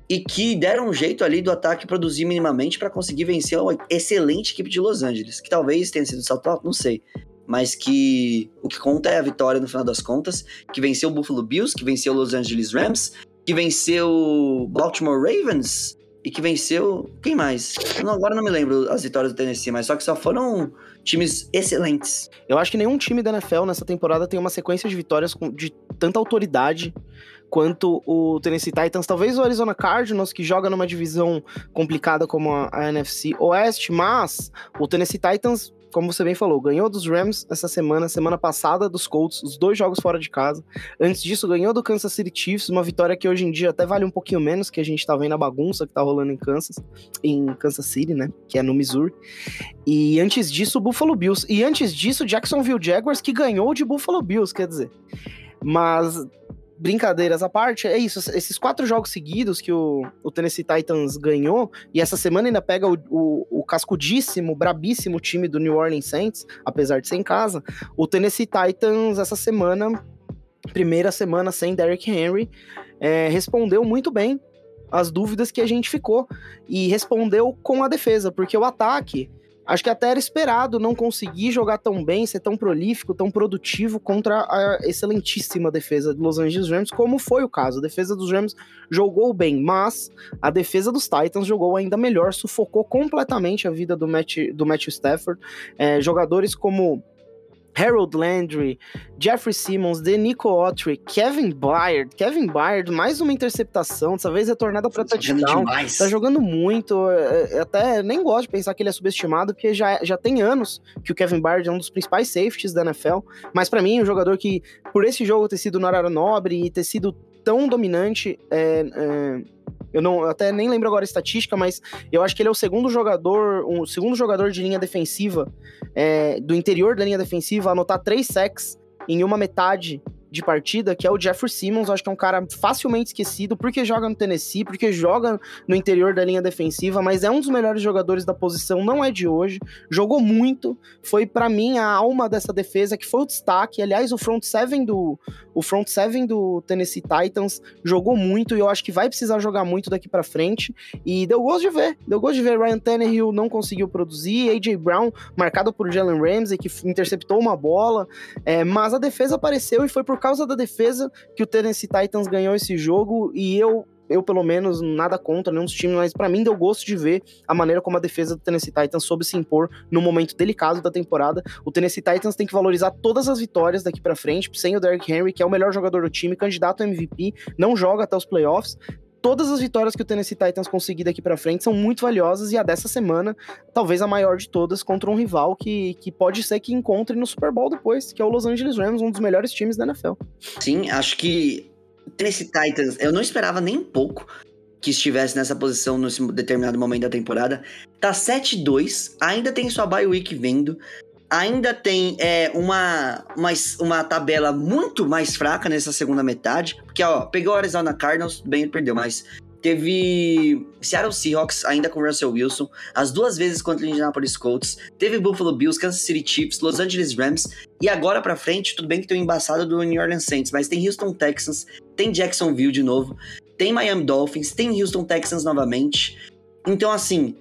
E que deram um jeito ali do ataque produzir minimamente para conseguir vencer uma excelente equipe de Los Angeles. Que talvez tenha sido salto alto, não sei. Mas que o que conta é a vitória no final das contas. Que venceu o Buffalo Bills, que venceu o Los Angeles Rams, que venceu o Baltimore Ravens e que venceu. Quem mais? Não, agora não me lembro as vitórias do Tennessee, mas só que só foram times excelentes. Eu acho que nenhum time da NFL nessa temporada tem uma sequência de vitórias de tanta autoridade quanto o Tennessee Titans, talvez o Arizona Cardinals, que joga numa divisão complicada como a, a NFC Oeste, mas o Tennessee Titans como você bem falou, ganhou dos Rams essa semana, semana passada dos Colts, os dois jogos fora de casa. Antes disso, ganhou do Kansas City Chiefs, uma vitória que hoje em dia até vale um pouquinho menos, que a gente tá vendo a bagunça que tá rolando em Kansas, em Kansas City, né? Que é no Missouri. E antes disso, o Buffalo Bills. E antes disso, Jacksonville Jaguars, que ganhou de Buffalo Bills, quer dizer. Mas brincadeiras à parte, é isso. Esses quatro jogos seguidos que o, o Tennessee Titans ganhou, e essa semana ainda pega o, o, o, cascudíssimo, brabíssimo time do New Orleans Saints, apesar de ser em casa. O Tennessee Titans, essa semana, primeira semana sem Derrick Henry, é, respondeu muito bem as dúvidas que a gente ficou. E respondeu com a defesa, porque o ataque Acho que até era esperado não conseguir jogar tão bem, ser tão prolífico, tão produtivo contra a excelentíssima defesa dos Los Angeles Rams, como foi o caso. A defesa dos Rams jogou bem, mas a defesa dos Titans jogou ainda melhor, sufocou completamente a vida do, Matt, do Matthew Stafford. É, jogadores como Harold Landry, Jeffrey Simmons, Denico Autry, Kevin Byard. Kevin Byard, mais uma interceptação, dessa vez retornada para tá touchdown. Tá jogando muito. É, é, até nem gosto de pensar que ele é subestimado, porque já, já tem anos que o Kevin Byard é um dos principais safeties da NFL. Mas para mim, um jogador que, por esse jogo ter sido no horário nobre e ter sido tão dominante, é, é eu não eu até nem lembro agora a estatística, mas eu acho que ele é o segundo jogador, o segundo jogador de linha defensiva é, do interior da linha defensiva a anotar três sacks em uma metade de partida, que é o Jeffrey Simmons. Acho que é um cara facilmente esquecido, porque joga no Tennessee, porque joga no interior da linha defensiva, mas é um dos melhores jogadores da posição, não é de hoje. Jogou muito, foi para mim a alma dessa defesa, que foi o destaque. Aliás, o front seven do o front seven do Tennessee Titans jogou muito e eu acho que vai precisar jogar muito daqui para frente. E deu gosto de ver, deu gosto de ver. Ryan Tannehill não conseguiu produzir, AJ Brown marcado por Jalen Ramsey que interceptou uma bola, é, mas a defesa apareceu e foi por causa da defesa que o Tennessee Titans ganhou esse jogo e eu eu, pelo menos, nada contra nenhum dos times, mas para mim deu gosto de ver a maneira como a defesa do Tennessee Titans soube se impor no momento delicado da temporada. O Tennessee Titans tem que valorizar todas as vitórias daqui para frente, sem o Derrick Henry, que é o melhor jogador do time, candidato a MVP, não joga até os playoffs todas as vitórias que o Tennessee Titans conseguir daqui para frente são muito valiosas e a dessa semana, talvez a maior de todas, contra um rival que, que pode ser que encontre no Super Bowl depois, que é o Los Angeles Rams, um dos melhores times da NFL. Sim, acho que Tennessee Titans, eu não esperava nem um pouco que estivesse nessa posição nesse determinado momento da temporada. Tá 7-2, ainda tem sua bye week vindo ainda tem é, uma, uma, uma tabela muito mais fraca nessa segunda metade. Porque, ó, pegou o Arizona Cardinals, bem, perdeu, mas teve Seattle Seahawks, ainda com Russell Wilson, as duas vezes contra o Indianapolis Colts, teve Buffalo Bills, Kansas City Chiefs, Los Angeles Rams, e agora pra frente, tudo bem que tem o embaçado do New Orleans Saints, mas tem Houston Texans, tem Jacksonville de novo, tem Miami Dolphins, tem Houston Texans novamente. Então, assim,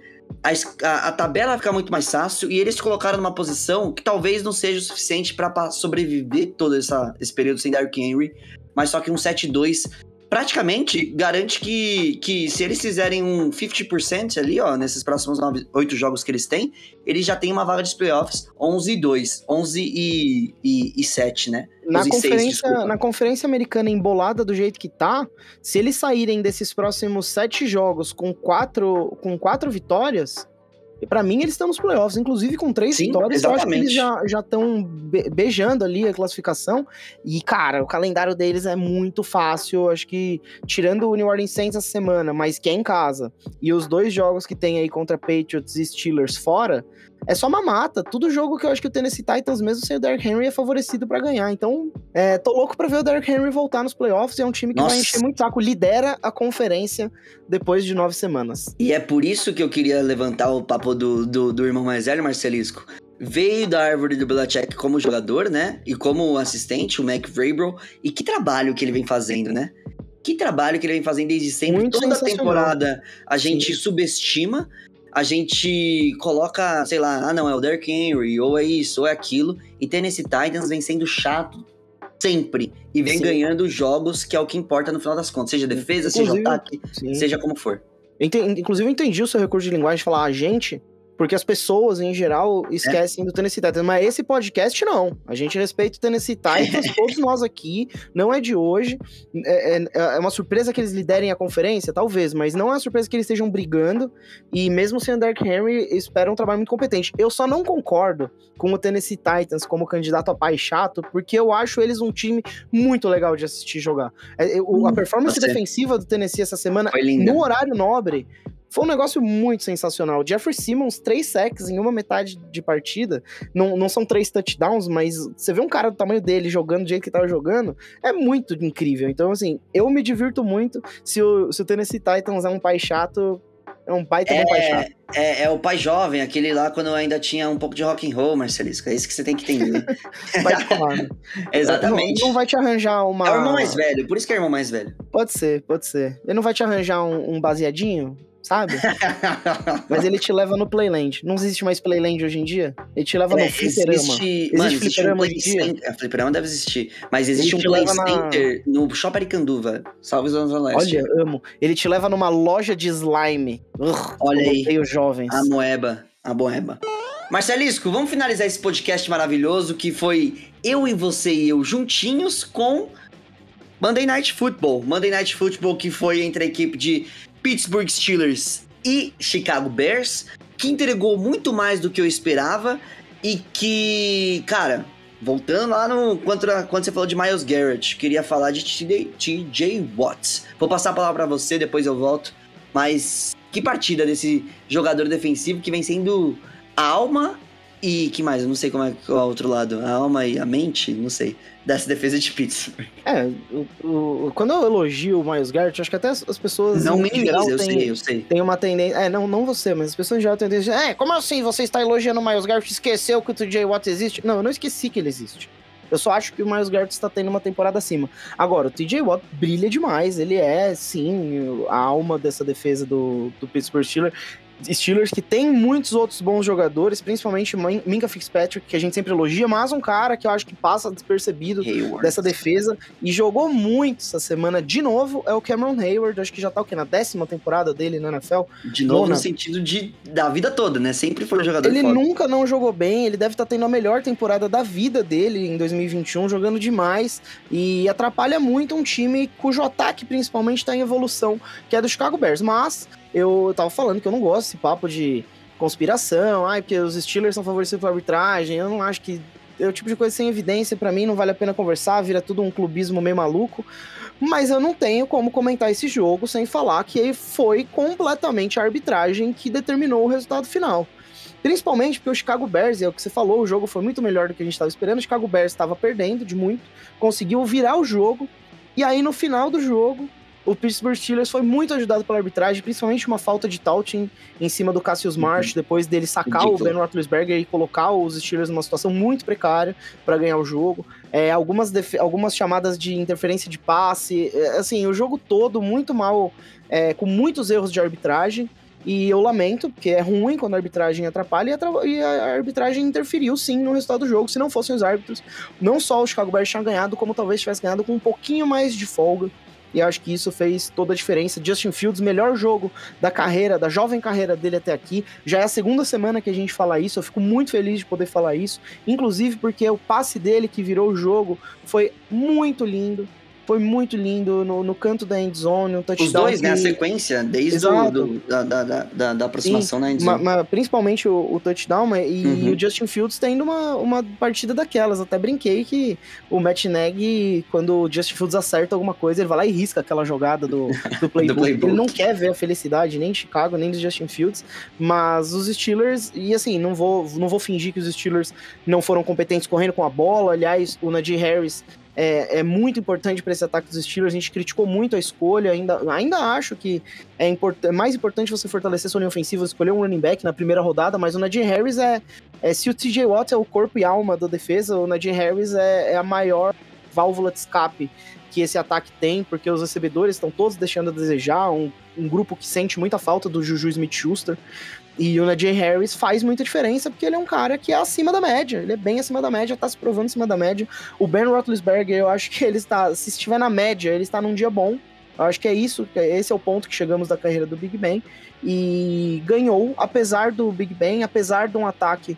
a, a, tabela fica muito mais fácil e eles colocaram numa posição que talvez não seja o suficiente para sobreviver todo essa, esse período sem Dark Henry, mas só que um 7-2 praticamente garante que, que se eles fizerem um 50% ali, ó, nesses próximos 9, 8 jogos que eles têm, eles já têm uma vaga de playoffs 11 e 2, 11 e, e, e 7, né? Na conferência, 6, na conferência americana embolada do jeito que tá, se eles saírem desses próximos 7 jogos com 4 com quatro vitórias, e para mim, eles estão nos playoffs, inclusive com três Sim, vitórias. Exatamente. Eu acho que eles já estão be beijando ali a classificação. E, cara, o calendário deles é muito fácil. Acho que, tirando o New Orleans Saints essa semana, mas que é em casa, e os dois jogos que tem aí contra Patriots e Steelers fora, é só uma mata. Tudo jogo que eu acho que o Tennessee Titans, mesmo sem o Derrick Henry, é favorecido para ganhar. Então, é, tô louco pra ver o Derrick Henry voltar nos playoffs. É um time que Nossa. vai encher muito saco. Lidera a conferência depois de nove semanas. E é por isso que eu queria levantar o papo do, do, do irmão mais velho, Marcelisco. Veio da árvore do Belichick como jogador, né? E como assistente, o Mac Vrabel. E que trabalho que ele vem fazendo, né? Que trabalho que ele vem fazendo desde sempre. Muito Toda temporada a gente Sim. subestima a gente coloca, sei lá, ah não, é o Derrick Henry, ou é isso, ou é aquilo, e Tennessee Titans vem sendo chato sempre e vem Sim. ganhando jogos que é o que importa no final das contas, seja defesa, Inclusive, seja ataque, sim. seja como for. Inclusive, eu entendi o seu recurso de linguagem de falar a gente, porque as pessoas, em geral, esquecem é. do Tennessee Titans. Mas esse podcast, não. A gente respeita o Tennessee Titans, todos nós aqui. Não é de hoje. É, é, é, uma surpresa que eles liderem a conferência? Talvez, mas não é uma surpresa que eles estejam brigando. E mesmo sem o Dark Henry, espera um trabalho muito competente. Eu só não concordo com o Tennessee Titans como candidato a pai chato, porque eu acho eles um time muito legal de assistir jogar. É, a performance defensiva do Tennessee essa semana, no horário nobre, foi um negócio muito sensacional. Jeffrey Simmons, três sacks em uma metade de partida. Não, não são três touchdowns, mas você vê um cara do tamanho dele jogando do jeito que tava jogando, é muito incrível. Então, assim, eu me divirto muito. Se o, se o Tennessee Titans é um pai chato, é um pai também é, pai chato. É, é, o pai jovem, aquele lá quando ainda tinha um pouco de rock and roll, Marcelisco. É isso que você tem que entender. te falar. Né? Exatamente. Não, não, vai te arranjar uma. É o irmão mais velho, por isso que é o irmão mais velho. Pode ser, pode ser. Ele não vai te arranjar um, um baseadinho? Sabe? Mas ele te leva no Playland. Não existe mais Playland hoje em dia? Ele te leva é, no fliperama. Existe, existe mano, fliperama um hoje em dia? É, fliperama deve existir. Mas existe um Play Center na... no Shopping Aricanduva. Salve Zona Leste. Olha, amo. Ele te leva numa loja de slime. Olha aí. os jovens. A moeba. A moeba. Marcelisco, vamos finalizar esse podcast maravilhoso que foi eu e você e eu juntinhos com Monday Night Football. Monday Night Football que foi entre a equipe de Pittsburgh Steelers e Chicago Bears, que entregou muito mais do que eu esperava e que, cara, voltando lá no quando, quando você falou de Miles Garrett, queria falar de TJ Watts. Vou passar a palavra para você, depois eu volto. Mas que partida desse jogador defensivo que vem sendo a alma e que mais? Eu não sei como é, é o outro lado. A alma e a mente? Não sei dessa defesa de Pittsburgh. É, o, o, quando eu elogio o Miles Garrett, acho que até as, pessoas. Não me geral, eu tem, sei, eu sei. Tem uma tendência. É, não, não você, mas as pessoas já têm tendência. É, como assim você está elogiando o Miles Garrett esqueceu que o TJ Watt existe? Não, eu não esqueci que ele existe. Eu só acho que o Miles Garrett está tendo uma temporada acima. Agora, o TJ Watt brilha demais. Ele é, sim, a alma dessa defesa do, do Pittsburgh Steelers. Steelers que tem muitos outros bons jogadores, principalmente Minka Fitzpatrick, que a gente sempre elogia, mas um cara que eu acho que passa despercebido Hayward. dessa defesa e jogou muito essa semana de novo é o Cameron Hayward, acho que já tá o quê? Na décima temporada dele na NFL. De novo no sentido de da vida toda, né? Sempre foi um jogador Ele foda. nunca não jogou bem, ele deve estar tá tendo a melhor temporada da vida dele em 2021, jogando demais e atrapalha muito um time cujo ataque principalmente está em evolução, que é do Chicago Bears, mas eu tava falando que eu não gosto desse papo de conspiração, ai, porque os Steelers são favorecidos pela arbitragem, eu não acho que é o tipo de coisa sem evidência, para mim não vale a pena conversar, vira tudo um clubismo meio maluco. Mas eu não tenho como comentar esse jogo sem falar que foi completamente a arbitragem que determinou o resultado final. Principalmente porque o Chicago Bears, é o que você falou, o jogo foi muito melhor do que a gente estava esperando. O Chicago Bears estava perdendo de muito, conseguiu virar o jogo. E aí no final do jogo, o Pittsburgh Steelers foi muito ajudado pela arbitragem, principalmente uma falta de touching em cima do Cassius Marsh, uhum. depois dele sacar Ridículo. o Ben Roethlisberger e colocar os Steelers numa situação muito precária para ganhar o jogo. É, algumas, algumas chamadas de interferência de passe, é, assim, o jogo todo muito mal, é, com muitos erros de arbitragem. E eu lamento, porque é ruim quando a arbitragem atrapalha, e a, e a, arbitragem interferiu sim no resultado do jogo. Se não fossem os árbitros, não só o Chicago Bears tinha ganhado, como talvez tivesse ganhado com um pouquinho mais de folga e acho que isso fez toda a diferença. Justin Fields, melhor jogo da carreira, da jovem carreira dele até aqui. Já é a segunda semana que a gente fala isso, eu fico muito feliz de poder falar isso, inclusive porque o passe dele que virou o jogo foi muito lindo. Foi muito lindo no, no canto da endzone, um touchdown. Os dois, que... né? A sequência, desde do, do, da, da, da, da, aproximação na endzone. Ma, ma, principalmente o, o touchdown e, uhum. o Justin Fields tendo uma, uma partida daquelas. Até brinquei que o Matt Nagy, quando o Justin Fields acerta alguma coisa, ele vai lá e risca aquela jogada do, do playbook. do playbook. Ele não quer ver a felicidade nem de Chicago, nem do Justin Fields. Mas os Steelers, e assim, não vou, não vou fingir que os Steelers não foram competentes correndo com a bola. Aliás, o Najee Harris é, é muito importante para esse ataque dos Steelers. A gente criticou muito a escolha, ainda, ainda acho que é, import, é mais importante você fortalecer sua linha ofensiva, escolher um running back na primeira rodada, mas o Najee Harris é, é se o TJ Watt é o corpo e alma da defesa, o Najee Harris é, é a maior válvula de escape que esse ataque tem, porque os recebedores estão todos deixando a desejar, um, um grupo que sente muita falta do Juju Smith-Schuster. E o Najee Harris faz muita diferença porque ele é um cara que é acima da média. Ele é bem acima da média, tá se provando acima da média. O Ben Roethlisberger, eu acho que ele está, se estiver na média, ele está num dia bom. Eu acho que é isso, esse é o ponto que chegamos da carreira do Big Ben. E ganhou, apesar do Big Ben, apesar de um ataque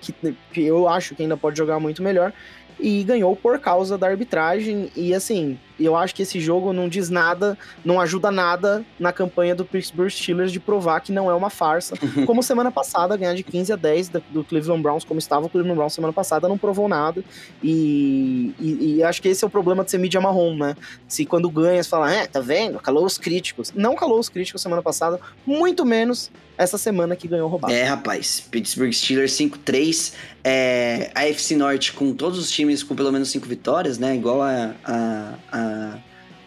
que, que eu acho que ainda pode jogar muito melhor, e ganhou por causa da arbitragem. E assim, eu acho que esse jogo não diz nada, não ajuda nada na campanha do Pittsburgh Steelers de provar que não é uma farsa. Como semana passada, ganhar de 15 a 10 do Cleveland Browns, como estava o Cleveland Browns semana passada, não provou nada. E, e, e acho que esse é o problema de ser mídia marrom, né? Se quando ganha, você fala, é, tá vendo? Calou os críticos. Não calou os críticos semana passada, muito menos essa semana que ganhou roubado. É, rapaz. Pittsburgh Steelers 5-3. É, a FC Norte com todos os times com pelo menos 5 vitórias, né? Igual a, a, a,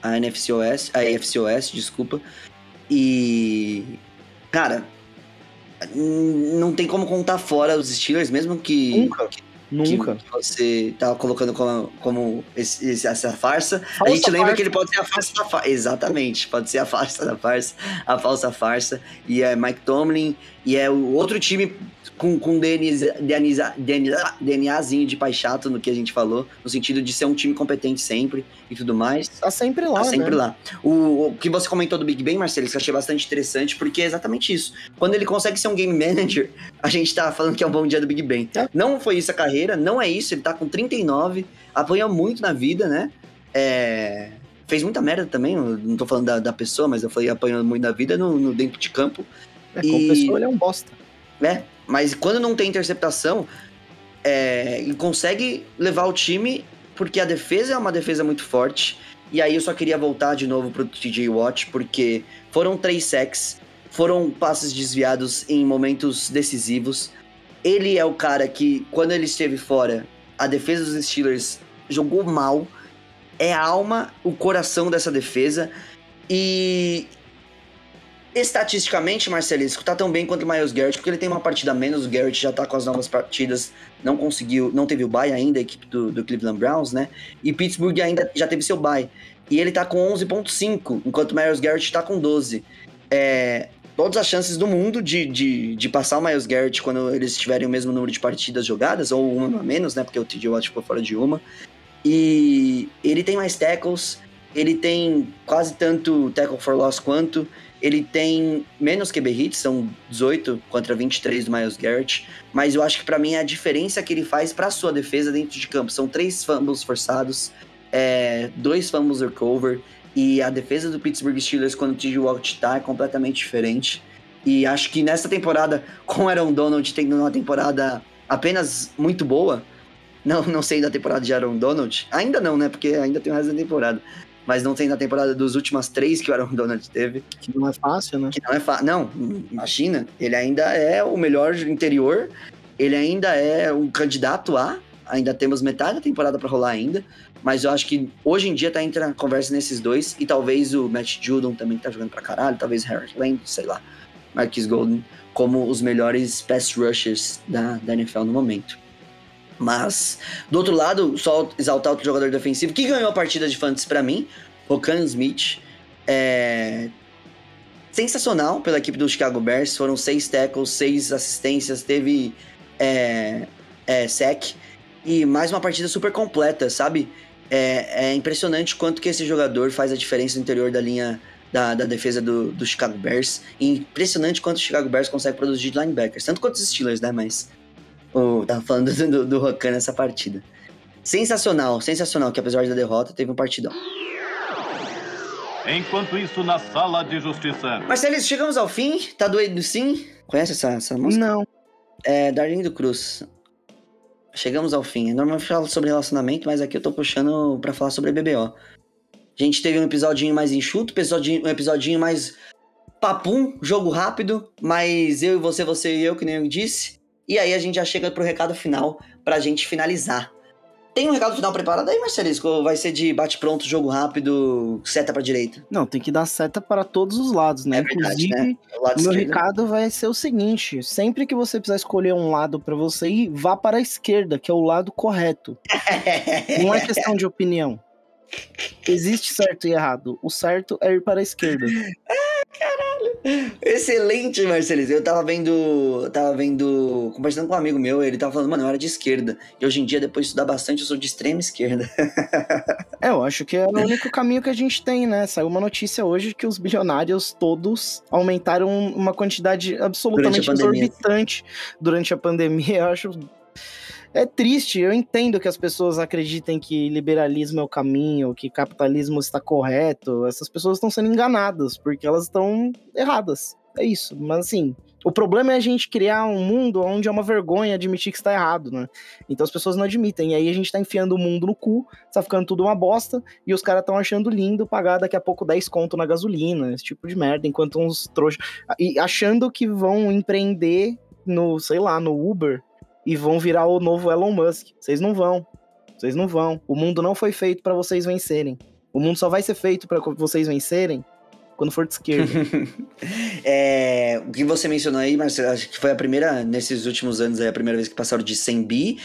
a NFC OS, a AFC OS, desculpa. E. Cara, não tem como contar fora os Steelers, mesmo que. Nunca. Que, Nunca. Que você tava colocando como, como esse, esse, essa farsa. Falsa a gente lembra farsa. que ele pode ser a farsa da farsa. Exatamente, pode ser a farsa da farsa, a falsa farsa. E é Mike Tomlin, e é o outro time com, com DNA, DNA, DNA, DNAzinho de pai chato no que a gente falou, no sentido de ser um time competente sempre e tudo mais. Tá sempre lá, Tá sempre né? lá. O, o que você comentou do Big Ben, Marcelo, que eu achei bastante interessante, porque é exatamente isso. Quando ele consegue ser um game manager, a gente tá falando que é um bom dia do Big Ben. É. Não foi isso a carreira, não é isso. Ele tá com 39, apanhou muito na vida, né? É, Fez muita merda também, não tô falando da, da pessoa, mas eu falei apanhando muito na vida no, no dentro de campo. É, E- pessoa, ele é um bosta. né? Mas quando não tem interceptação, é, ele consegue levar o time, porque a defesa é uma defesa muito forte. E aí eu só queria voltar de novo pro TJ Watt, porque foram três sacks, foram passes desviados em momentos decisivos. Ele é o cara que, quando ele esteve fora, a defesa dos Steelers jogou mal. É a alma, o coração dessa defesa. E estatisticamente, Marcelisco tá tão bem quanto o Miles Garrett, porque ele tem uma partida a menos, o Garrett já tá com as novas partidas, não conseguiu, não teve o bye ainda, a equipe do, do Cleveland Browns, né? E Pittsburgh ainda já teve seu bye. E ele tá com 11.5, enquanto o Miles Garrett tá com 12. É, todas as chances do mundo de, de, de passar o Miles Garrett quando eles tiverem o mesmo número de partidas jogadas, ou uma a menos, né? Porque o TJ Watt ficou fora de uma. E ele tem mais tackles, ele tem quase tanto tackle for loss quanto, ele tem menos QB hits, são 18 contra 23 do Miles Garrett, mas eu acho que pra mim é a diferença que ele faz pra sua defesa dentro de campo. São três fumbles forçados, é, dois fumbles recover, e a defesa do Pittsburgh Steelers quando o TJ Watt tá é completamente diferente. E acho que nessa temporada, com Aaron Donald tendo uma temporada apenas muito boa, não, não sei da temporada de Aaron Donald, ainda não, né? Porque ainda tem o resto da temporada. Mas não tem na temporada dos últimas três que o Aaron Donald teve. Que não é fácil, né? Que não é fácil. Não, imagina. Ele ainda é o melhor interior. Ele ainda é um candidato a. Ainda temos metade da temporada pra rolar ainda. Mas eu acho que hoje em dia tá a conversa nesses dois. E talvez o Matt Judon também tá jogando pra caralho. Talvez Harris Land, sei lá. Marquis Golden. Como os melhores pass rushers da, da NFL no momento. Mas, do outro lado, só exaltar outro jogador defensivo que ganhou a partida de fantasy pra mim, Rokan Smith. É, sensacional pela equipe do Chicago Bears. Foram seis tackles, seis assistências, teve é, é, sec e mais uma partida super completa, sabe? É, é impressionante quanto que esse jogador faz a diferença no interior da linha da, da defesa do, do Chicago Bears. E impressionante quanto o Chicago Bears consegue produzir linebackers, tanto quanto os Steelers, né? Mas tava falando do, do Rokan nessa partida. Sensacional, sensacional, que apesar da derrota, teve um partidão. Enquanto isso, na sala de justiça. Marcelis, chegamos ao fim. Tá doido sim? Conhece essa, essa música? Não. É, Darlene do Cruz. Chegamos ao fim. Normalmente eu falo sobre relacionamento, mas aqui eu tô puxando pra falar sobre BBO. A gente teve um episodinho mais enxuto, episodinho, um episodinho mais papum, jogo rápido, mas eu e você, você e eu, que nem eu disse. E aí a gente já chega pro recado final pra gente finalizar. Tem um recado final preparado aí, Marcelisco? Ou vai ser de bate-pronto, jogo rápido, seta pra direita? Não, tem que dar seta para todos os lados, né? É verdade, Inclusive, né? O lado o meu recado vai ser o seguinte: sempre que você precisar escolher um lado para você ir, vá para a esquerda, que é o lado correto. Não é questão de opinião. Existe certo e errado. O certo é ir para a esquerda. Excelente, Marcelis. Eu tava vendo. eu Tava vendo. Conversando com um amigo meu, ele tava falando, mano, eu era de esquerda. E hoje em dia, depois de estudar bastante, eu sou de extrema esquerda. É, eu acho que é o único caminho que a gente tem, né? Saiu uma notícia hoje que os bilionários todos aumentaram uma quantidade absolutamente Durante exorbitante durante a pandemia. Eu acho. É triste, eu entendo que as pessoas acreditem que liberalismo é o caminho, que capitalismo está correto. Essas pessoas estão sendo enganadas, porque elas estão erradas. É isso. Mas assim, o problema é a gente criar um mundo onde é uma vergonha admitir que está errado, né? Então as pessoas não admitem. E aí a gente tá enfiando o mundo no cu, tá ficando tudo uma bosta, e os caras estão achando lindo pagar daqui a pouco 10 conto na gasolina, esse tipo de merda, enquanto uns trouxas. E achando que vão empreender no, sei lá, no Uber e vão virar o novo Elon Musk. Vocês não vão. Vocês não vão. O mundo não foi feito para vocês vencerem. O mundo só vai ser feito para vocês vencerem quando for de esquerda. É, o que você mencionou aí, Marcelo, acho que foi a primeira, nesses últimos anos, aí, a primeira vez que passaram de 100 bi.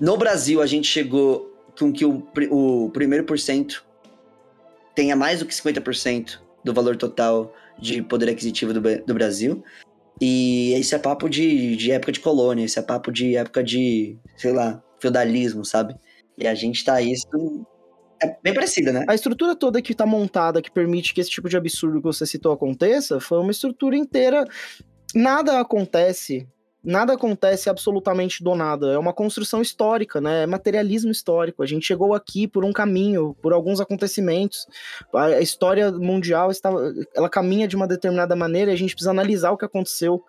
No Brasil, a gente chegou com que o, o primeiro por cento tenha mais do que 50% do valor total de poder aquisitivo do, do Brasil. E esse é papo de, de época de colônia, esse é papo de época de, sei lá, feudalismo, sabe? E a gente tá isso. É bem parecido, né? A estrutura toda que tá montada, que permite que esse tipo de absurdo que você citou aconteça, foi uma estrutura inteira. Nada acontece. Nada acontece absolutamente do nada. É uma construção histórica, né? É materialismo histórico. A gente chegou aqui por um caminho, por alguns acontecimentos. A história mundial está, ela caminha de uma determinada maneira e a gente precisa analisar o que aconteceu.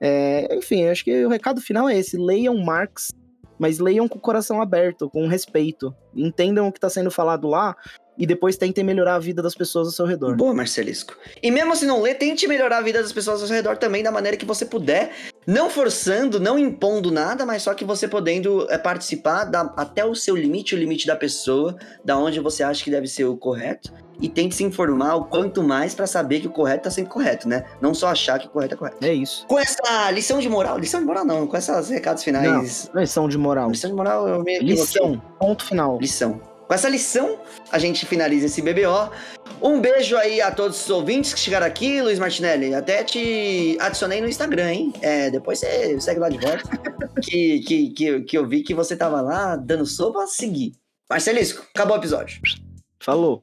É, enfim, acho que o recado final é esse: leiam Marx, mas leiam com o coração aberto, com respeito. Entendam o que está sendo falado lá e depois tentem melhorar a vida das pessoas ao seu redor. Boa, Marcelisco. E mesmo se não ler, tente melhorar a vida das pessoas ao seu redor também da maneira que você puder. Não forçando, não impondo nada, mas só que você podendo é, participar da- até o seu limite, o limite da pessoa, da onde você acha que deve ser o correto. E tente se informar o quanto mais pra saber que o correto tá sempre correto, né? Não só achar que o correto é correto. É isso. Com essa lição de moral, lição de moral não, com esses recados finais. Lição de moral. Lição de moral eu me. Lição. Ponto final. lição. Com essa lição, a gente finaliza esse BBO. Um beijo aí a todos os ouvintes que chegaram aqui, Luiz Martinelli. Até te adicionei no Instagram, hein? É, depois você segue lá de volta. que, que, que, que eu vi que você tava lá dando sopa a seguir. Marcelisco, acabou o episódio. Falou.